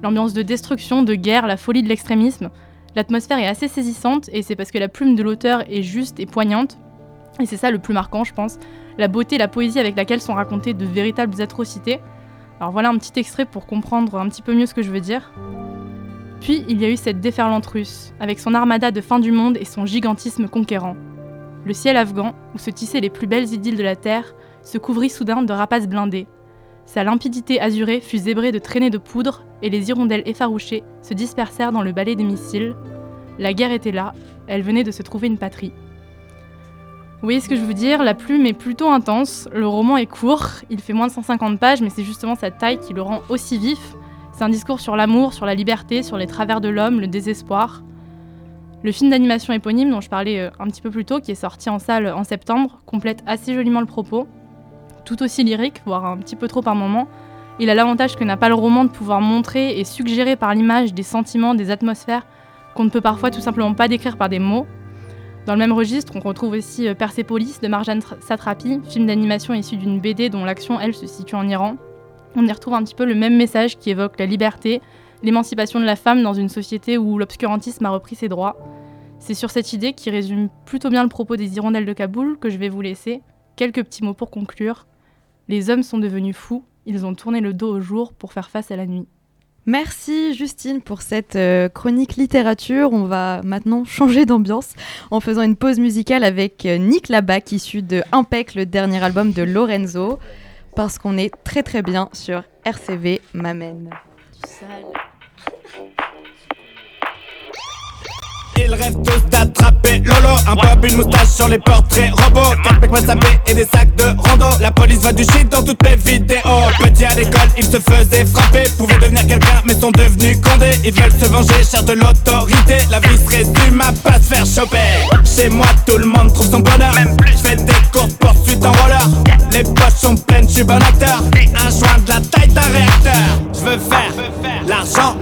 L'ambiance de destruction, de guerre, la folie de l'extrémisme. L'atmosphère est assez saisissante et c'est parce que la plume de l'auteur est juste et poignante. Et c'est ça le plus marquant, je pense. La beauté, la poésie avec laquelle sont racontées de véritables atrocités. Alors voilà un petit extrait pour comprendre un petit peu mieux ce que je veux dire. Puis il y a eu cette déferlante russe, avec son armada de fin du monde et son gigantisme conquérant. Le ciel afghan, où se tissaient les plus belles idylles de la terre, se couvrit soudain de rapaces blindés. Sa limpidité azurée fut zébrée de traînées de poudre, et les hirondelles effarouchées se dispersèrent dans le balai des missiles. La guerre était là, elle venait de se trouver une patrie. Vous voyez ce que je veux dire? La plume est plutôt intense, le roman est court, il fait moins de 150 pages, mais c'est justement sa taille qui le rend aussi vif. C'est un discours sur l'amour, sur la liberté, sur les travers de l'homme, le désespoir. Le film d'animation éponyme dont je parlais euh, un petit peu plus tôt, qui est sorti en salle en septembre, complète assez joliment le propos. Tout aussi lyrique, voire un petit peu trop par moment. Il a l'avantage que n'a pas le roman de pouvoir montrer et suggérer par l'image des sentiments, des atmosphères qu'on ne peut parfois tout simplement pas décrire par des mots. Dans le même registre, on retrouve aussi euh, Persepolis de Marjane Satrapi, film d'animation issu d'une BD dont l'action, elle, se situe en Iran. On y retrouve un petit peu le même message qui évoque la liberté, l'émancipation de la femme dans une société où l'obscurantisme a repris ses droits. C'est sur cette idée qui résume plutôt bien le propos des hirondelles de Kaboul que je vais vous laisser. Quelques petits mots pour conclure. Les hommes sont devenus fous, ils ont tourné le dos au jour pour faire face à la nuit. Merci Justine pour cette euh, chronique littérature. On va maintenant changer d'ambiance en faisant une pause musicale avec euh, Nick Labac, issu de Impec, le dernier album de Lorenzo, parce qu'on est très très bien sur RCV M'amène. Ils rêvent tous d'attraper Lolo Un bob, une moustache sur les portraits robots. Quatre mecs sapés et des sacs de rando. La police voit du shit dans toutes mes vidéos. Petit à l'école, ils se faisaient frapper. Pouvaient devenir quelqu'un mais sont devenus condés. Ils veulent se venger, cher de l'autorité. La vie se résume à pas se faire choper. Chez moi tout le monde trouve son bonheur. Même plus, je fais des courses poursuites en roller. Les poches sont pleines, je suis bon acteur. Un joint de la taille d'un réacteur. Je veux faire l'argent,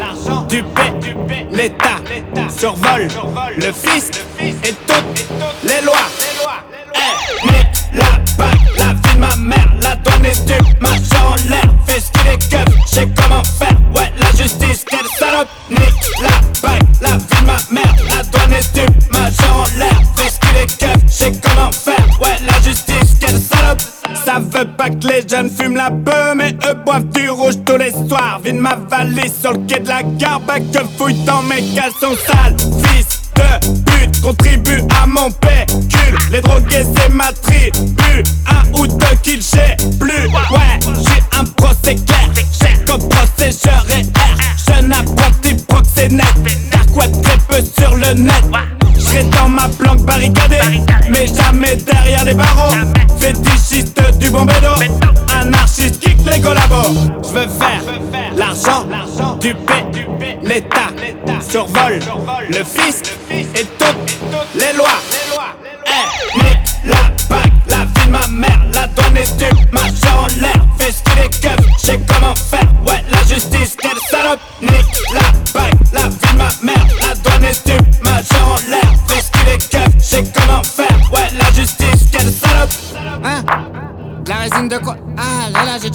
du P, l'État survole le fils et toutes les lois. Eh, la bague, la vie de ma mère, la douane est du marche en l'air, fais ce qu'il est keuf, j'ai comment faire, ouais, la justice, quelle salope, nique la bague, la vie de ma mère, la douane est du marche en l'air, fais ce qu'il est keuf, j'ai comment faire, ouais, la justice, quelle salope. Ça veut pas que les jeunes fument la beuh, mais eux boivent du rouge tous les soirs. Vide ma valise sur le quai de la gare, bah que fouille dans mes caleçons sales. Fils contribue à mon pécule. Les drogués, c'est ma tribu. Un ou deux kills, j'ai plus. Ouais, j'ai un procès clair. J'ai comme procès, je R. Jeune apprenti proxénète. Dark web peu sur le net. J'serai dans ma planque barricadée, mais jamais derrière les barreaux. Fétichiste du bon bédo, anarchiste kick les collabos. J'veux faire l'argent, du P, l'État survole le fils et toutes les lois. Eh, la bague, la vie de ma mère, la douane est du marche en l'air. Fais ce qu'il est keuf, j'ai comment faire, ouais, la justice, quelle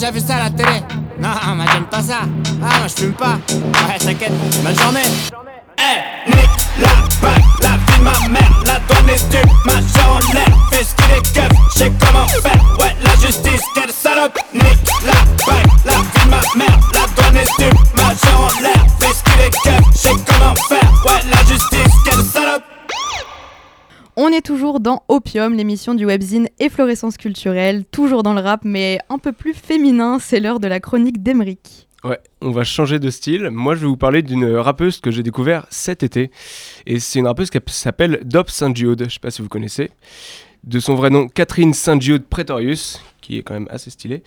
déjà vu ça à la télé. Non, moi j'aime pas ça. Ah, moi je fume pas. Ouais, t'inquiète, bonne journée. Eh, nique la bague, la vie de ma mère, la douane est du marche en l'air. Fais ce qu'il est keuf, j'ai comment faire, ouais, la justice, quelle salope. Nique est toujours dans Opium, l'émission du webzine Efflorescence culturelle, toujours dans le rap, mais un peu plus féminin. C'est l'heure de la chronique d'Emeric. Ouais, on va changer de style. Moi, je vais vous parler d'une rappeuse que j'ai découvert cet été. Et c'est une rappeuse qui s'appelle Dop Saint-Giode. Je sais pas si vous connaissez. De son vrai nom, Catherine Saint-Giode Pretorius, qui est quand même assez stylée.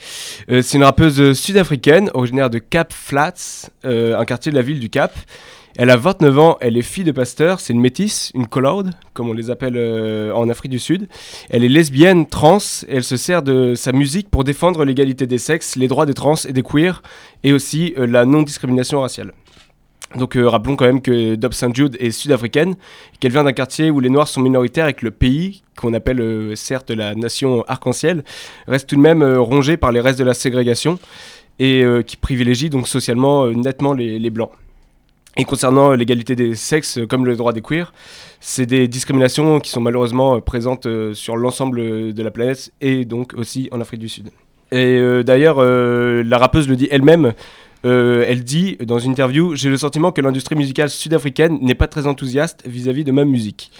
Euh, c'est une rappeuse sud-africaine, originaire de Cap Flats, euh, un quartier de la ville du Cap. Elle a 29 ans, elle est fille de pasteur, c'est une métisse, une collaude, comme on les appelle euh, en Afrique du Sud. Elle est lesbienne, trans, et elle se sert de sa musique pour défendre l'égalité des sexes, les droits des trans et des queers, et aussi euh, la non-discrimination raciale. Donc euh, rappelons quand même que Dob St. Jude est sud-africaine, qu'elle vient d'un quartier où les Noirs sont minoritaires et que le pays, qu'on appelle certes la nation arc-en-ciel, reste tout de même rongé par les restes de la ségrégation et qui privilégie donc socialement nettement les Blancs. Et concernant euh, l'égalité des sexes, euh, comme le droit des queers, c'est des discriminations qui sont malheureusement euh, présentes sur l'ensemble de la planète et donc aussi en Afrique du Sud. Et euh, d'ailleurs, euh, la rappeuse le dit elle-même. euh, elle dit dans une interview J'ai le sentiment que l'industrie musicale sud-africaine n'est pas très enthousiaste vis-à-vis de ma musique.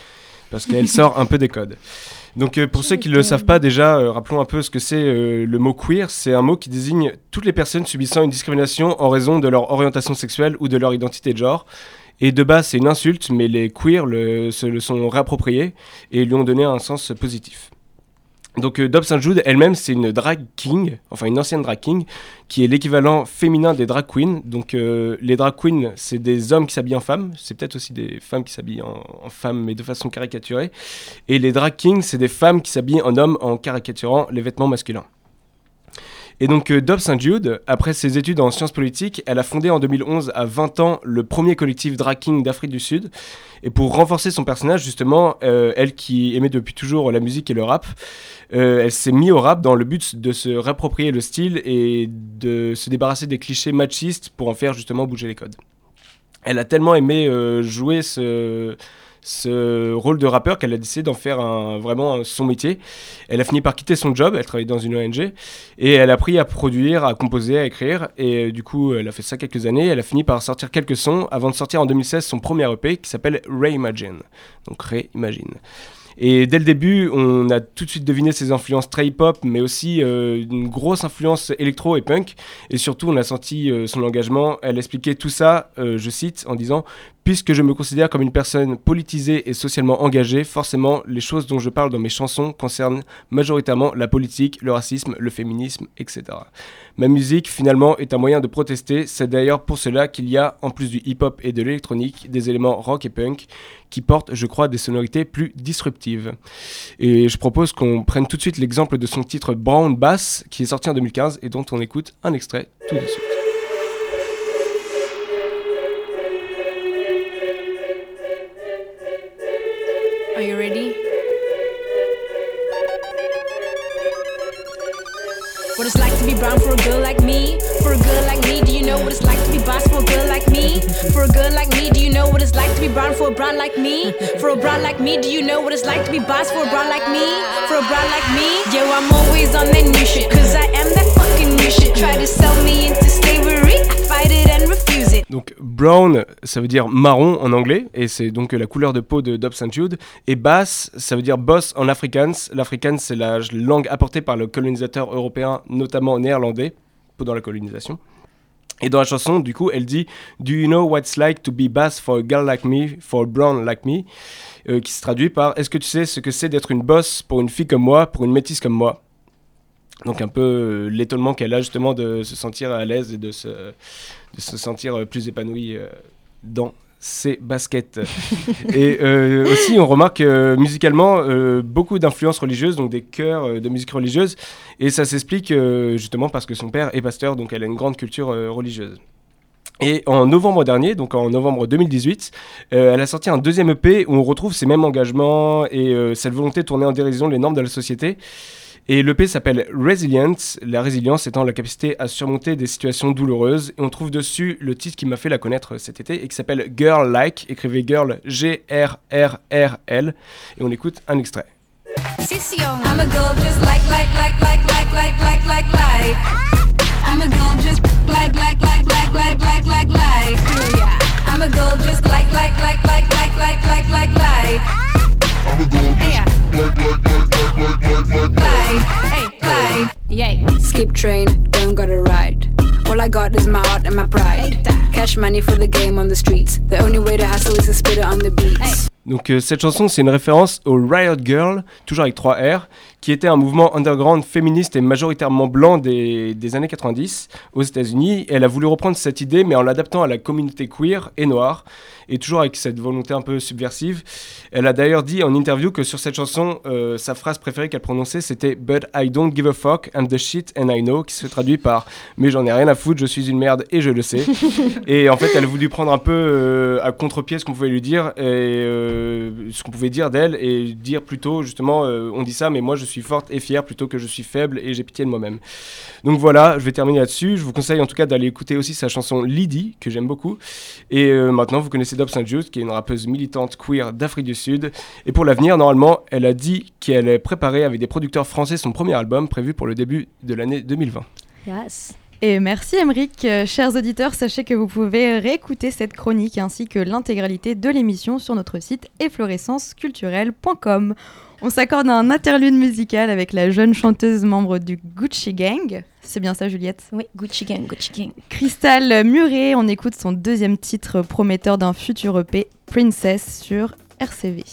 Parce qu'elle sort un peu des codes. Donc, euh, pour ceux qui ne le savent pas, déjà, euh, rappelons un peu ce que c'est euh, le mot queer. C'est un mot qui désigne toutes les personnes subissant une discrimination en raison de leur orientation sexuelle ou de leur identité de genre. Et de base, c'est une insulte, mais les queers se le sont réappropriés et lui ont donné un sens positif. Donc euh, Dob St. Jude elle-même, c'est une drag king, enfin une ancienne drag king, qui est l'équivalent féminin des drag queens. Donc euh, les drag queens, c'est des hommes qui s'habillent en femmes, c'est peut-être aussi des femmes qui s'habillent en, en femmes, mais de façon caricaturée. Et les drag kings, c'est des femmes qui s'habillent en hommes en caricaturant les vêtements masculins. Et donc euh, Dob St. Jude, après ses études en sciences politiques, elle a fondé en 2011 à 20 ans le premier collectif drag king d'Afrique du Sud. Et pour renforcer son personnage, justement, euh, elle qui aimait depuis toujours la musique et le rap, euh, elle s'est mise au rap dans le but de se réapproprier le style et de se débarrasser des clichés machistes pour en faire justement bouger les codes. Elle a tellement aimé jouer ce, ce rôle de rappeur qu'elle a décidé d'en faire un, vraiment son métier. Elle a fini par quitter son job, elle travaillait dans une ONG, et elle a appris à produire, à composer, à écrire, et euh, du coup elle a fait ça quelques années, elle a fini par sortir quelques sons avant de sortir en 2016 son premier EP qui s'appelle Reimagine, donc Reimagine. Et dès le début, on a tout de suite deviné ses influences très hip-hop, mais aussi euh, une grosse influence électro et punk. Et surtout, on a senti euh, son engagement. Elle expliquait tout ça, euh, je cite, en disant Puisque je me considère comme une personne politisée et socialement engagée, forcément, les choses dont je parle dans mes chansons concernent majoritairement la politique, le racisme, le féminisme, etc. Ma musique, finalement, est un moyen de protester. C'est d'ailleurs pour cela qu'il y a, en plus du hip-hop et de l'électronique, des éléments rock et punk qui portent, je crois, des sonorités plus disruptives. Et je propose qu'on prenne tout de suite l'exemple de son titre Brown Bass, qui est sorti en 2015 et dont on écoute un extrait tout de suite. What it's like to be brown for a girl like me? For a girl like me, do you know what it's like to be boss for a girl like me? For a girl like me, do you know what it's like to be brown for a brown like me? For a brown like me, do you know what it's like to be boss for a brown like me? For a brown like me, yo, I'm always on that new shit. Cause I am that fucking new shit. Try to sell me into Donc brown, ça veut dire marron en anglais, et c'est donc la couleur de peau de Dob St. Jude. Et bass, ça veut dire boss en afrikaans. L'afrikaans, c'est la langue apportée par le colonisateur européen, notamment néerlandais, pendant la colonisation. Et dans la chanson, du coup, elle dit Do you know what it's like to be bass for a girl like me, for a brown like me? Euh, qui se traduit par Est-ce que tu sais ce que c'est d'être une boss pour une fille comme moi, pour une métisse comme moi? Donc un peu euh, l'étonnement qu'elle a justement de se sentir à l'aise et de se, de se sentir euh, plus épanouie euh, dans ses baskets. et euh, aussi on remarque euh, musicalement euh, beaucoup d'influences religieuses, donc des chœurs de musique religieuse, et ça s'explique justement parce que son père est pasteur, donc elle a une grande culture religieuse. Et en novembre dernier, donc en novembre 2018, euh, elle a sorti un deuxième EP où on retrouve ces mêmes engagements et euh, cette volonté de tourner en dérision les normes de la société. Et l'EP s'appelle Resilience, la résilience étant la capacité à surmonter des situations douloureuses. Et on trouve dessus le titre qui m'a fait la connaître cet été et qui s'appelle Girl Like, écrivez Girl G-R-R-R-L. Et on écoute un extrait. Sissy, oh, I'm a girl just like, like, like, like, like, like, like, like, like. I'm a girl just like, like, like, like, like, like, like, like. Yeah. I'm a girl just like, like, like, like, like, like, like, like, like. I'm a girl just like. Hey. Yay. Skip train, don't gotta ride. All I got is my heart and my pride. Cash money for the game on the streets. The only way to hustle is to spit it on the beats. Donc euh, cette chanson, c'est une référence au Riot Girl, toujours avec 3 R, qui était un mouvement underground féministe et majoritairement blanc des, des années 90 aux États-Unis. Elle a voulu reprendre cette idée, mais en l'adaptant à la communauté queer et noire, et toujours avec cette volonté un peu subversive. Elle a d'ailleurs dit en interview que sur cette chanson, euh, sa phrase préférée qu'elle prononçait, c'était But I don't give a fuck, I'm the shit and I know, qui se traduit par Mais j'en ai rien à foutre, je suis une merde et je le sais. et en fait, elle a voulu prendre un peu euh, à contre-pied ce qu'on pouvait lui dire et euh, ce qu'on pouvait dire d'elle et dire plutôt justement, euh, on dit ça, mais moi je suis forte et fière plutôt que je suis faible et j'ai pitié de moi-même. Donc voilà, je vais terminer là-dessus. Je vous conseille en tout cas d'aller écouter aussi sa chanson Lydie, que j'aime beaucoup. Et euh, maintenant, vous connaissez Dob St. Jude, qui est une rappeuse militante queer d'Afrique du Sud. Et pour l'avenir, normalement, elle a dit qu'elle préparée avec des producteurs français son premier album prévu pour le début de l'année 2020. Yes. Et merci Emeric. Euh, chers auditeurs, sachez que vous pouvez réécouter cette chronique ainsi que l'intégralité de l'émission sur notre site efflorescenceculturelle.com. On s'accorde un interlude musical avec la jeune chanteuse membre du Gucci Gang. C'est bien ça Juliette? Oui, Gucci Gang, Gucci Gang. Crystal Muret, on écoute son deuxième titre prometteur d'un futur EP, Princess, sur RCV.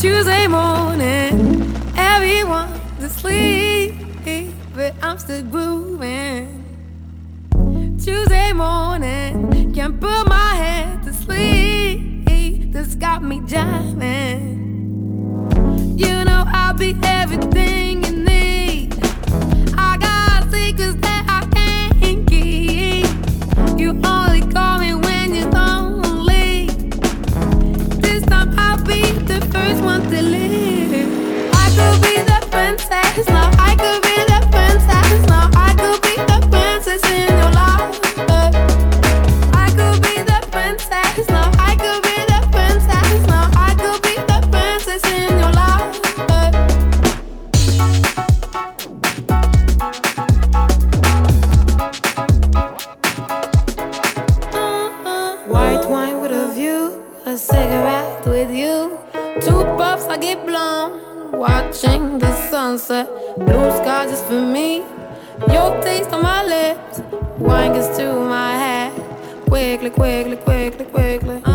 Tuesday morning, everyone's asleep, but I'm still grooving. Tuesday morning, can't put my head to sleep. This got me jamming. You know I'll be everything the first one to leave. I could be the princess now. I could be Watching the sunset, blue sky just for me. Your taste on my lips, wine gets to my head. Quickly, quickly, quickly, quickly.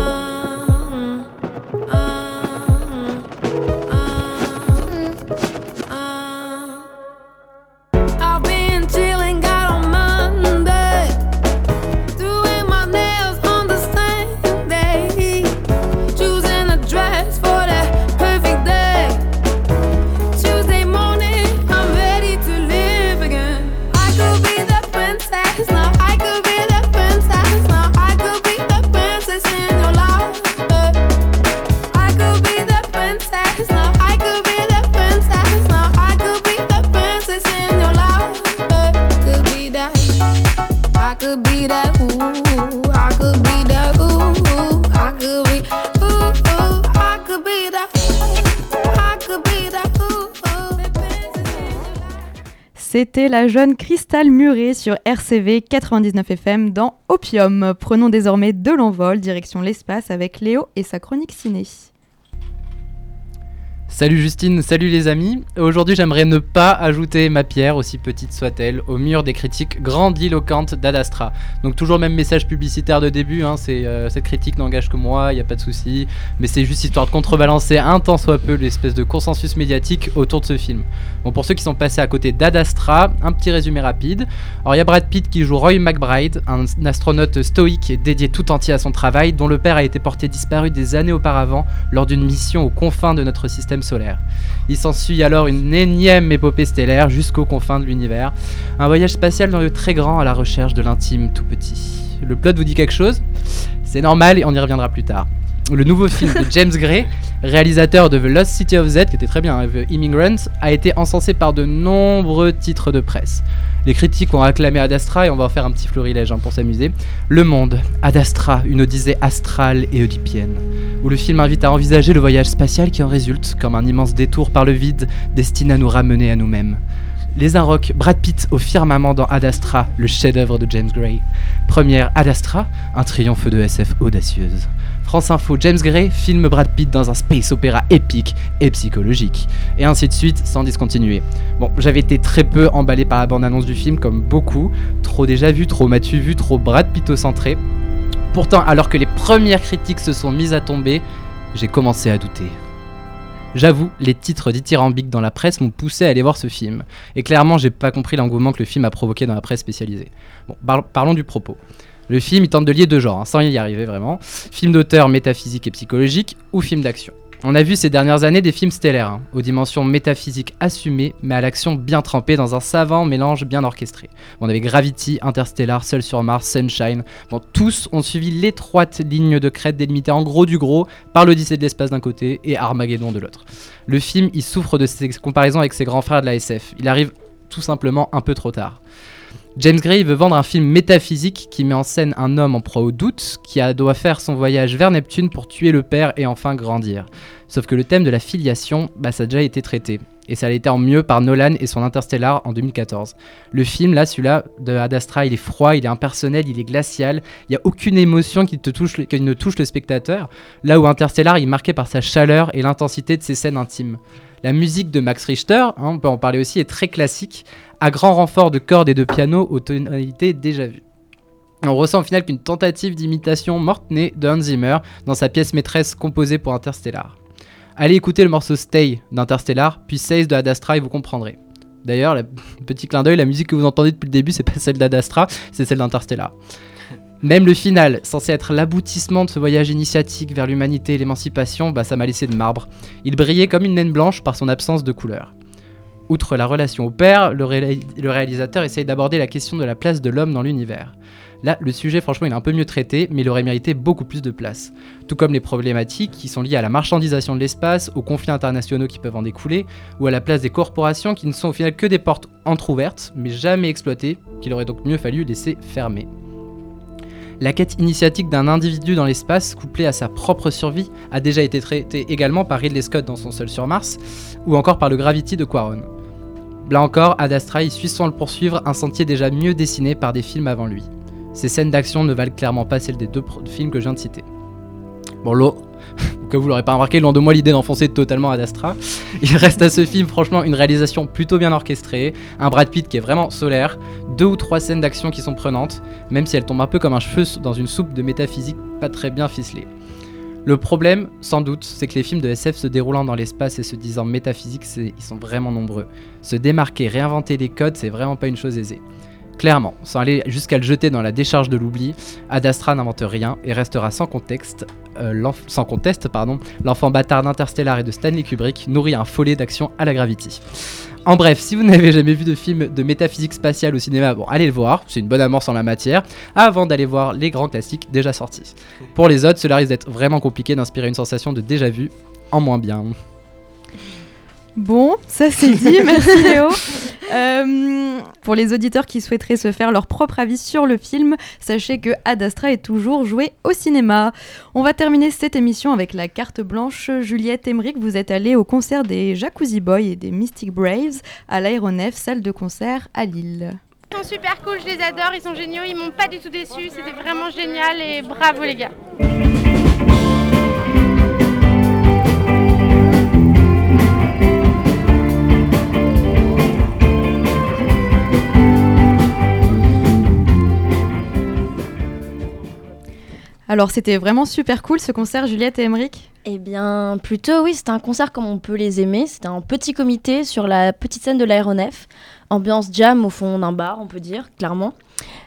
C'était la jeune Cristal Muret sur RCV 99 FM dans Opium. Prenons désormais de l'envol, direction l'espace avec Léo et sa chronique ciné. Salut Justine, salut les amis. Aujourd'hui, j'aimerais ne pas ajouter ma pierre, aussi petite soit-elle, au mur des critiques grandiloquentes d'Adastra. Donc toujours même message publicitaire de début, hein, euh, cette critique n'engage que moi, il n'y a pas de souci, mais c'est juste histoire de contrebalancer un tant soit peu l'espèce de consensus médiatique autour de ce film. Bon, pour ceux qui sont passés à côté d'Adastra, un petit résumé rapide. Alors il y a Brad Pitt qui joue Roy McBride, un astronaute stoïque et dédié tout entier à son travail, dont le père a été porté disparu des années auparavant lors d'une mission aux confins de notre système solaire. Il s'ensuit alors une énième épopée stellaire jusqu'aux confins de l'univers, un voyage spatial dans le très grand à la recherche de l'intime tout petit. Le plot vous dit quelque chose? C'est normal et on y reviendra plus tard. Le nouveau film de James Gray, réalisateur de The Lost City of Z, qui était très bien, hein, The Immigrant, a été encensé par de nombreux titres de presse. Les critiques ont acclamé Ad Astra et on va en faire un petit florilège hein, pour s'amuser. Le Monde, Ad Astra, une odyssée astrale et oedipienne, où le film invite à envisager le voyage spatial qui en résulte, comme un immense détour par le vide destiné à nous ramener à nous-mêmes. Les Inrocks, Brad Pitt au firmament dans Ad Astra, le chef-d'œuvre de James Gray. Première Ad Astra, un triomphe de SF audacieuse. France Info, James Gray filme Brad Pitt dans un space opéra épique et psychologique. Et ainsi de suite, sans discontinuer. Bon, j'avais été très peu emballé par la bande-annonce du film, comme beaucoup. Trop déjà vu, trop m'as-tu vu, trop Brad Pitt-centré. Pourtant, alors que les premières critiques se sont mises à tomber, j'ai commencé à douter. J'avoue, les titres dithyrambiques dans la presse m'ont poussé à aller voir ce film. Et clairement, j'ai pas compris l'engouement que le film a provoqué dans la presse spécialisée. Bon, par- parlons du propos. Le film, il tente de lier deux genres, hein, sans y arriver vraiment. Film d'auteur métaphysique et psychologique ou film d'action. On a vu ces dernières années des films stellaires, hein, aux dimensions métaphysiques assumées, mais à l'action bien trempée dans un savant mélange bien orchestré. On avait Gravity, Interstellar, Seul sur Mars, Sunshine. Tous ont suivi l'étroite ligne de crête délimitée en gros du gros par l'Odyssée de l'espace d'un côté et Armageddon de l'autre. Le film, il souffre de ces comparaisons avec ses grands frères de la SF. Il arrive tout simplement un peu trop tard. James Gray veut vendre un film métaphysique qui met en scène un homme en proie au doute, qui doit faire son voyage vers Neptune pour tuer le père et enfin grandir. Sauf que le thème de la filiation, bah, ça a déjà été traité. Et ça a été en mieux par Nolan et son Interstellar en 2014. Le film, là, celui-là, de Ad Astra, il est froid, il est impersonnel, il est glacial. Il n'y a aucune émotion qui, te touche, qui ne touche le spectateur. Là où Interstellar, est marqué par sa chaleur et l'intensité de ses scènes intimes. La musique de Max Richter, hein, on peut en parler aussi, est très classique, à grand renfort de cordes et de piano aux tonalités déjà vues. On ressent au final qu'une tentative d'imitation morte-née de Hans Zimmer dans sa pièce maîtresse composée pour Interstellar. Allez écouter le morceau Stay d'Interstellar, puis Says de Ad Astra et vous comprendrez. D'ailleurs, petit clin d'œil, la musique que vous entendez depuis le début, c'est pas celle d'Ad Astra, c'est celle d'Interstellar. Même le final, censé être l'aboutissement de ce voyage initiatique vers l'humanité et l'émancipation, bah ça m'a laissé de marbre. Il brillait comme une naine blanche par son absence de couleur. Outre la relation au père, le, le réalisateur essaye d'aborder la question de la place de l'homme dans l'univers. Là, le sujet, franchement, il est un peu mieux traité, mais il aurait mérité beaucoup plus de place. Tout comme les problématiques qui sont liées à la marchandisation de l'espace, aux conflits internationaux qui peuvent en découler, ou à la place des corporations qui ne sont au final que des portes entrouvertes, mais jamais exploitées, qu'il aurait donc mieux fallu laisser fermer. La quête initiatique d'un individu dans l'espace, couplée à sa propre survie, a déjà été traitée également par Ridley Scott dans son Seul sur Mars, ou encore par le Gravity de Quaron. Là encore, Ad Astra suit sans le poursuivre un sentier déjà mieux dessiné par des films avant lui. Ces scènes d'action ne valent clairement pas celles des deux films que je viens de citer. Bon, l'eau, que vous l'aurez pas remarqué, loin de moi l'idée d'enfoncer totalement Ad Astra. Il reste à ce film, franchement, une réalisation plutôt bien orchestrée, un Brad Pitt qui est vraiment solaire, deux ou trois scènes d'action qui sont prenantes, même si elles tombent un peu comme un cheveu dans une soupe de métaphysique pas très bien ficelée. Le problème, sans doute, c'est que les films de SF se déroulant dans l'espace et se disant métaphysiques, c'est- ils sont vraiment nombreux. Se démarquer, réinventer les codes, c'est vraiment pas une chose aisée. Clairement, sans aller jusqu'à le jeter dans la décharge de l'oubli, Ad Astra n'invente rien et restera sans contexte, euh, sans conteste, pardon, l'enfant bâtard d'Interstellar et de Stanley Kubrick nourrit un follet d'action à la Gravity. En bref, si vous n'avez jamais vu de film de métaphysique spatiale au cinéma, bon, allez le voir, c'est une bonne amorce en la matière, avant d'aller voir les grands classiques déjà sortis. Pour les autres, cela risque d'être vraiment compliqué d'inspirer une sensation de déjà vu, en moins bien. Bon, ça c'est dit, merci Léo. Euh, pour les auditeurs qui souhaiteraient se faire leur propre avis sur le film, sachez que Ad Astra est toujours joué au cinéma. On va terminer cette émission avec la carte blanche. Juliette Emmerich, vous êtes allée au concert des Jacuzzi Boys et des Mystic Braves à l'Aéronef, salle de concert à Lille. Ils sont super cool, je les adore, ils sont géniaux, ils m'ont pas du tout déçu, c'était vraiment génial et bravo les gars. Alors c'était vraiment super cool ce concert, Juliette et Emmerich Eh bien, plutôt oui, c'était un concert comme on peut les aimer. C'était un petit comité sur la petite scène de l'aéronef. Ambiance jam au fond d'un bar, on peut dire, clairement.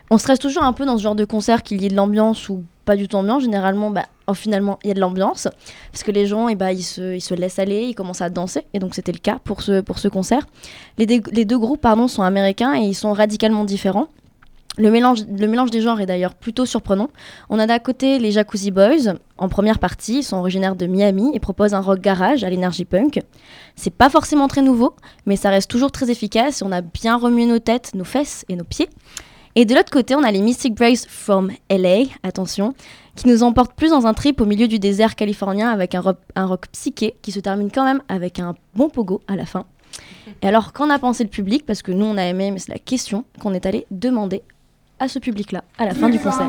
On stresse toujours un peu dans ce genre de concert qu'il y ait de l'ambiance ou pas du tout ambiance. Généralement, bah, oh, finalement, il y a de l'ambiance. Parce que les gens, eh bah, ils, se, ils se laissent aller, ils commencent à danser. Et donc, c'était le cas pour ce, pour ce concert. Les, les deux groupes pardon, sont américains et ils sont radicalement différents. Le mélange, des genres est d'ailleurs plutôt surprenant. On a d'un côté les Jacuzzi Boys, en première partie, ils sont originaires de Miami et proposent un rock garage à l'énergie punk. C'est pas forcément très nouveau, mais ça reste toujours très efficace on a bien remué nos têtes, nos fesses et nos pieds. Et de l'autre côté, on a les Mystic Braves from LA, attention, qui nous emportent plus dans un trip au milieu du désert californien avec un rock, un rock psyché qui se termine quand même avec un bon pogo à la fin. Et alors, qu'en a pensé le public? Parce que nous, on a aimé, mais c'est la question qu'on est allé demander à ce public-là à la fin du concert.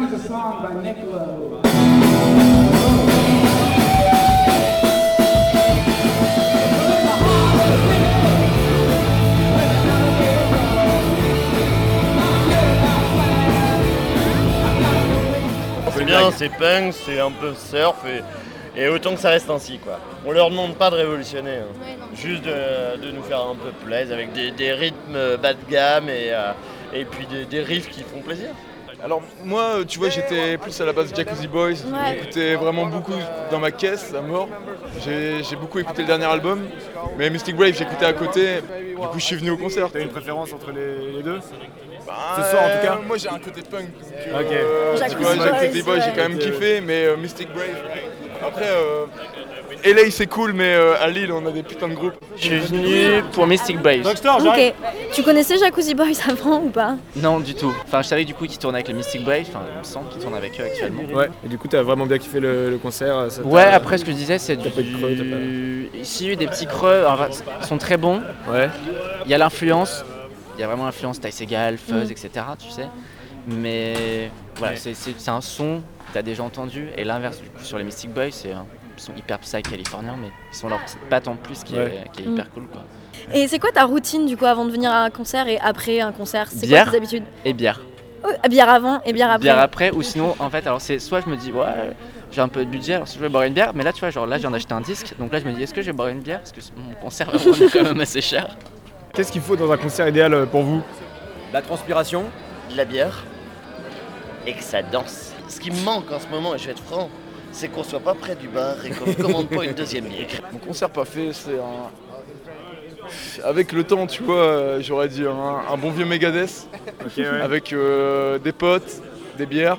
C'est bien, c'est punk, c'est un peu surf et, et autant que ça reste ainsi quoi. On leur demande pas de révolutionner, hein. juste de, de nous faire un peu plaisir avec des, des rythmes bas de gamme et, euh, et puis des, des riffs qui font plaisir. Alors moi, tu vois, j'étais plus à la base Jacuzzi Boys. J'écoutais vraiment beaucoup dans ma caisse à mort. J'ai j'ai beaucoup écouté le dernier album, mais Mystic Brave j'écoutais à côté. Du coup, je suis venu au concert. T'as une préférence entre les, les deux? Bah, Ce soir en tout cas Moi j'ai un côté punk. Donc, Ok. euh, Jacuzzi vois, Boys, Jacuzzi Boys, j'ai quand même kiffé, mais euh, Mystic Brave. Après, euh, LA c'est cool, mais euh, à Lille on a des putains de groupes. Je suis venu pour Mystic Braves. Ok. Tu connaissais Jacuzzi Boys avant ou pas? Non, du tout. Enfin, je savais du coup qu'ils tournaient avec les Mystic Braves. Enfin, il me semble qu'ils tournent avec eux actuellement. Ouais, et du coup t'as vraiment bien kiffé le, le concert ça Ouais, après ce que je disais, c'est T'as pas eu de creux, t'as du. Ici, il y a eu des petits creux. Alors, ils sont très bons. Ouais. Il y a l'influence. Il y a vraiment l'influence Taille Segal, Fuzz, Mm. etc. Tu sais. Mais voilà, c'est- un son que tu as déjà entendu. Et l'inverse, du coup, sur les Mystic Boys, c'est sont hyper psy californiens, mais ils sont leur petite patte en plus qui, Ouais. est, qui est Mm. hyper cool. Quoi. Et c'est quoi ta routine du coup avant de venir à un concert et après un concert? C'est quoi Bière tes habitudes? et bière. Oh, Bière avant et bière après. Bière après, ou sinon, en fait, alors c'est soit je me dis, ouais, j'ai un peu de budget, alors si je veux boire une bière, mais là, tu vois, genre là, j'ai acheté un disque, donc là, je me dis, est-ce que je vais boire une bière? Parce que mon concert va prendre quand même assez cher. Qu'est-ce qu'il faut dans un concert idéal euh, pour vous? La transpiration. De la bière. Et que ça danse. Ce qui me manque en ce moment, et je vais être franc, c'est qu'on soit pas près du bar et qu'on ne commande pas une deuxième bière. Mon concert pas fait, c'est un. Avec le temps, tu vois, euh, j'aurais dit un, un bon vieux Megadeth. ouais. Avec euh, des potes, des bières,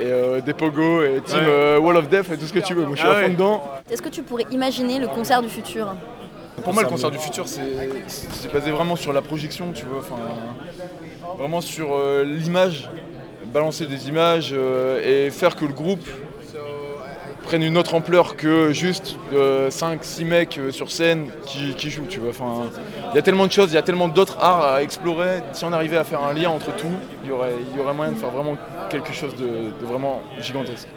et euh, des pogos, et team Ouais. euh, Wall of Death, et tout ce que tu veux. Moi, je suis Ah à fond ouais. dedans. Est-ce que tu pourrais imaginer le concert du futur? Pour moi, le concert du futur, c'est c'est basé vraiment sur la projection, tu vois. Enfin, vraiment sur euh, l'image, balancer des images euh, et faire que le groupe prenne une autre ampleur que juste 5-6 mecs euh, sur scène qui, jouent. Enfin, il y a tellement de choses, il y a tellement d'autres arts à explorer. Si on arrivait à faire un lien entre tout, il y aurait, y aurait moyen de faire vraiment quelque chose de, de vraiment gigantesque.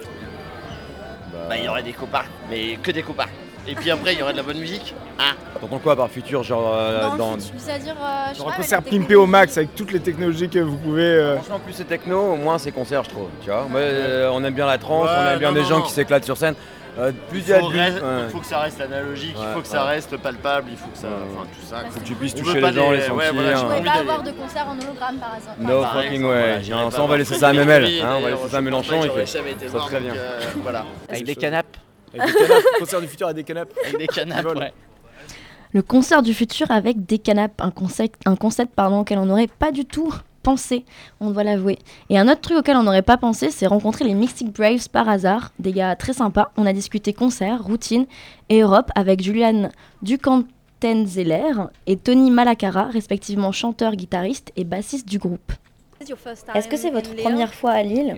Bah, il y aurait des copains, mais que des copains. Et puis après, il y aurait de la bonne musique. Ah T'entends quoi par futur Genre euh, dans. C'est-à-dire, euh, je Genre un concert pimpé au max avec toutes les technologies que vous pouvez. euh, Franchement, plus c'est techno, moins c'est concert, je trouve. Tu vois, Moi, euh, on aime bien la trance, Ouais, on aime bien non, des non, gens non. qui s'éclatent sur scène. Euh, plus il il y a faut, de reste- but, il ouais. faut que ça reste analogique, il Ouais, faut que ça ouais. reste palpable, il faut que ça. Enfin, tout ça. Faut que tu puisses toucher les gens, les ouais, sentir. voilà, pas pouvez envie pas avoir de concert en hologramme par hasard. No Par fucking exemple, way. voilà, j'irai Non, pas ça, on va laisser ça à Memel. Hein, on va laisser ça à je Mélenchon. ça donc, bien. euh, voilà. Avec des canapes. Avec des canapes, concert du futur avec des canapes. Avec des canapes, Vol. ouais. Le concert du futur avec des canapes, un concept, un concept pardon, auquel on n'aurait pas du tout pensé, on doit l'avouer. Et un autre truc auquel on n'aurait pas pensé, c'est rencontrer les Mystic Braves par hasard, des gars très sympas. On a discuté concert, routine et Europe avec Julian Ducantenzeller et Tony Malacara, respectivement chanteur, guitariste et bassiste du groupe. Est-ce que c'est votre première fois à Lille?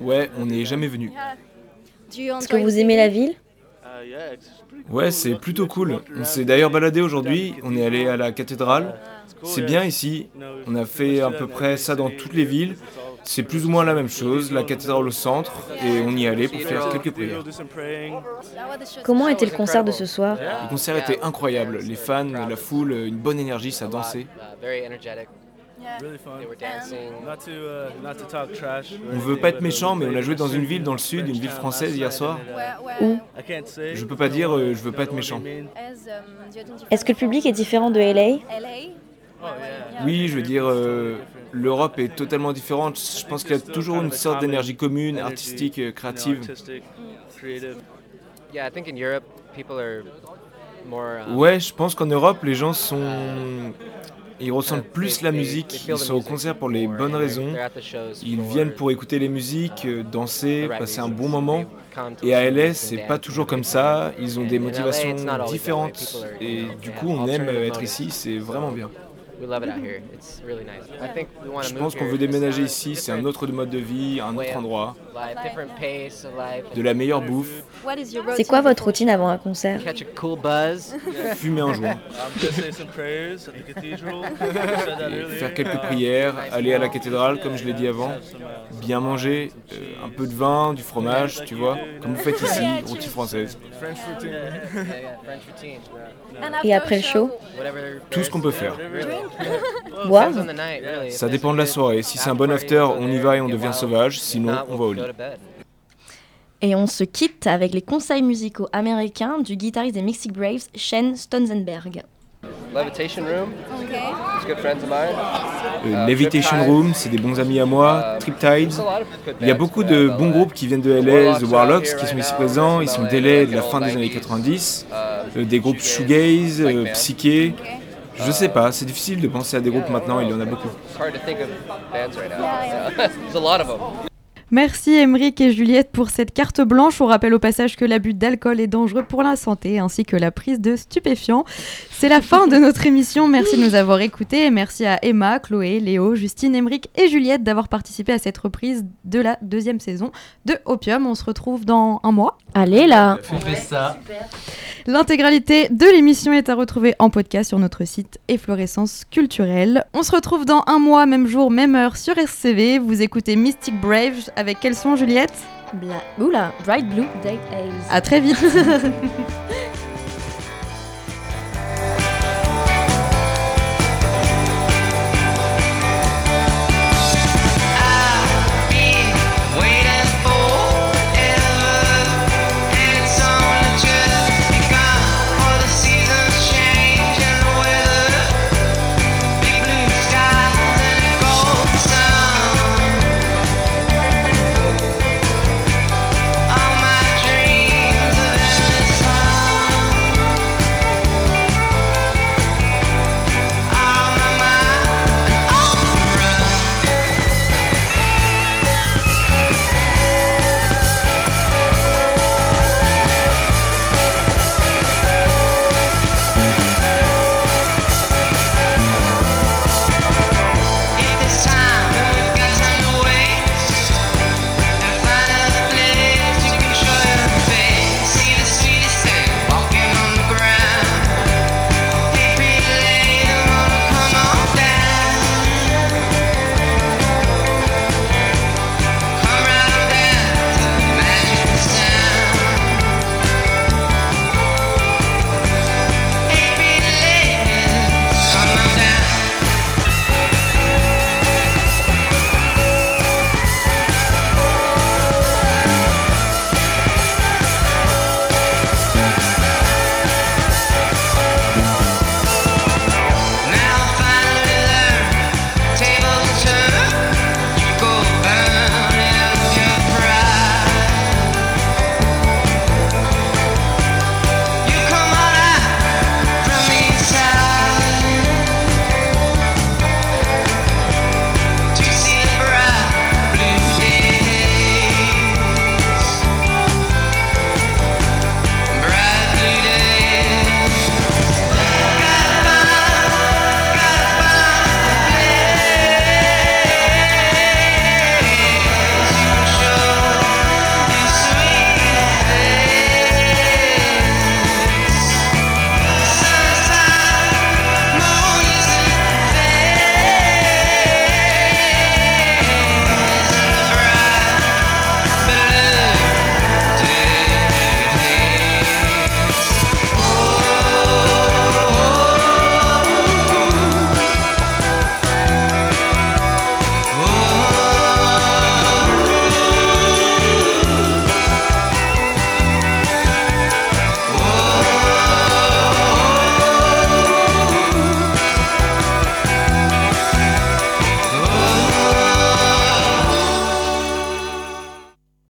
Ouais, on n'est jamais venu. Est-ce que vous aimez la ville? Ouais, c'est plutôt cool. On s'est d'ailleurs baladé aujourd'hui, on est allé à la cathédrale. C'est bien ici. On a fait à peu près ça dans toutes les villes. C'est plus ou moins la même chose, la cathédrale au centre, et on y allait pour faire quelques prières. Comment était le concert de ce soir? Le concert était incroyable, les fans, la foule, une bonne énergie, ça dansait. On veut pas être méchant, mais on a joué dans une ville dans le sud, une ville française hier soir. Où I can't say. Je peux pas dire, euh, je veux pas être méchant. Est-ce que le public est différent de LA Oui, je veux dire, euh, l'Europe est totalement différente. Je pense qu'il y a toujours une sorte d'énergie commune, artistique, euh, créative. Artistic, creative. Yeah, I think in Europe, people are more. um, Ouais, je pense qu'en Europe, les gens sont. Ils ressentent plus la musique, ils sont au concert pour les bonnes raisons. Ils viennent pour écouter les musiques, euh, danser, passer un bon moment. Et à LA, c'est pas toujours comme ça. Ils ont des motivations différentes. Et du coup, on aime être ici, c'est vraiment bien. We love it out here. It's really nice. I think we want to Je pense qu'on veut déménager uh, ici, c'est un autre mode de vie, un autre endroit, Life, different pace of life. de la meilleure bouffe, C'est quoi votre routine avant un concert? Catch a cool buzz. fumer un joint. Earlier. faire quelques prières, aller à la cathédrale comme je l'ai dit avant, bien manger, euh, un peu de vin, du fromage, tu vois, comme vous faites ici, française. Routine. Routine. Et après le show? Whatever. Tout ce qu'on peut faire. Ça dépend de la soirée. Si c'est un bon after, on y va et on devient sauvage. Sinon, on va au lit. Et on se quitte avec les conseils musicaux américains du guitariste des Mystic Braves, Shane Stonzenberg. Levitation Room. It's good friends of mine. Euh, Uh, Levitation. Room, c'est des bons amis à moi. Triptide. there's a lot of good Il y a beaucoup from de bons groupes qui viennent de LA, The Warlocks, qui sont ici présents. Ils sont des LA de la fin des années 90. Euh, Des groupes shoegaze, euh, psyché. Je sais pas, c'est difficile de penser à des groupes maintenant, il y en a beaucoup. Merci Émeric et Juliette pour cette carte blanche. On rappelle au passage que l'abus d'alcool est dangereux pour la santé ainsi que la prise de stupéfiants. C'est la fin de notre émission. Merci de nous avoir écoutés et merci à Emma, Chloé, Léo, Justine, Émeric et Juliette d'avoir participé à cette reprise de la deuxième saison de Opium. On se retrouve dans un mois. Allez là On fait ça. L'intégralité de l'émission est à retrouver en podcast sur notre site Efflorescence Culturelle. On se retrouve dans un mois, même jour, même heure sur RCV. Vous écoutez Mystic Brave avec quel son, Juliette? Bla... Oula, Bright Blue Day Haze. À très vite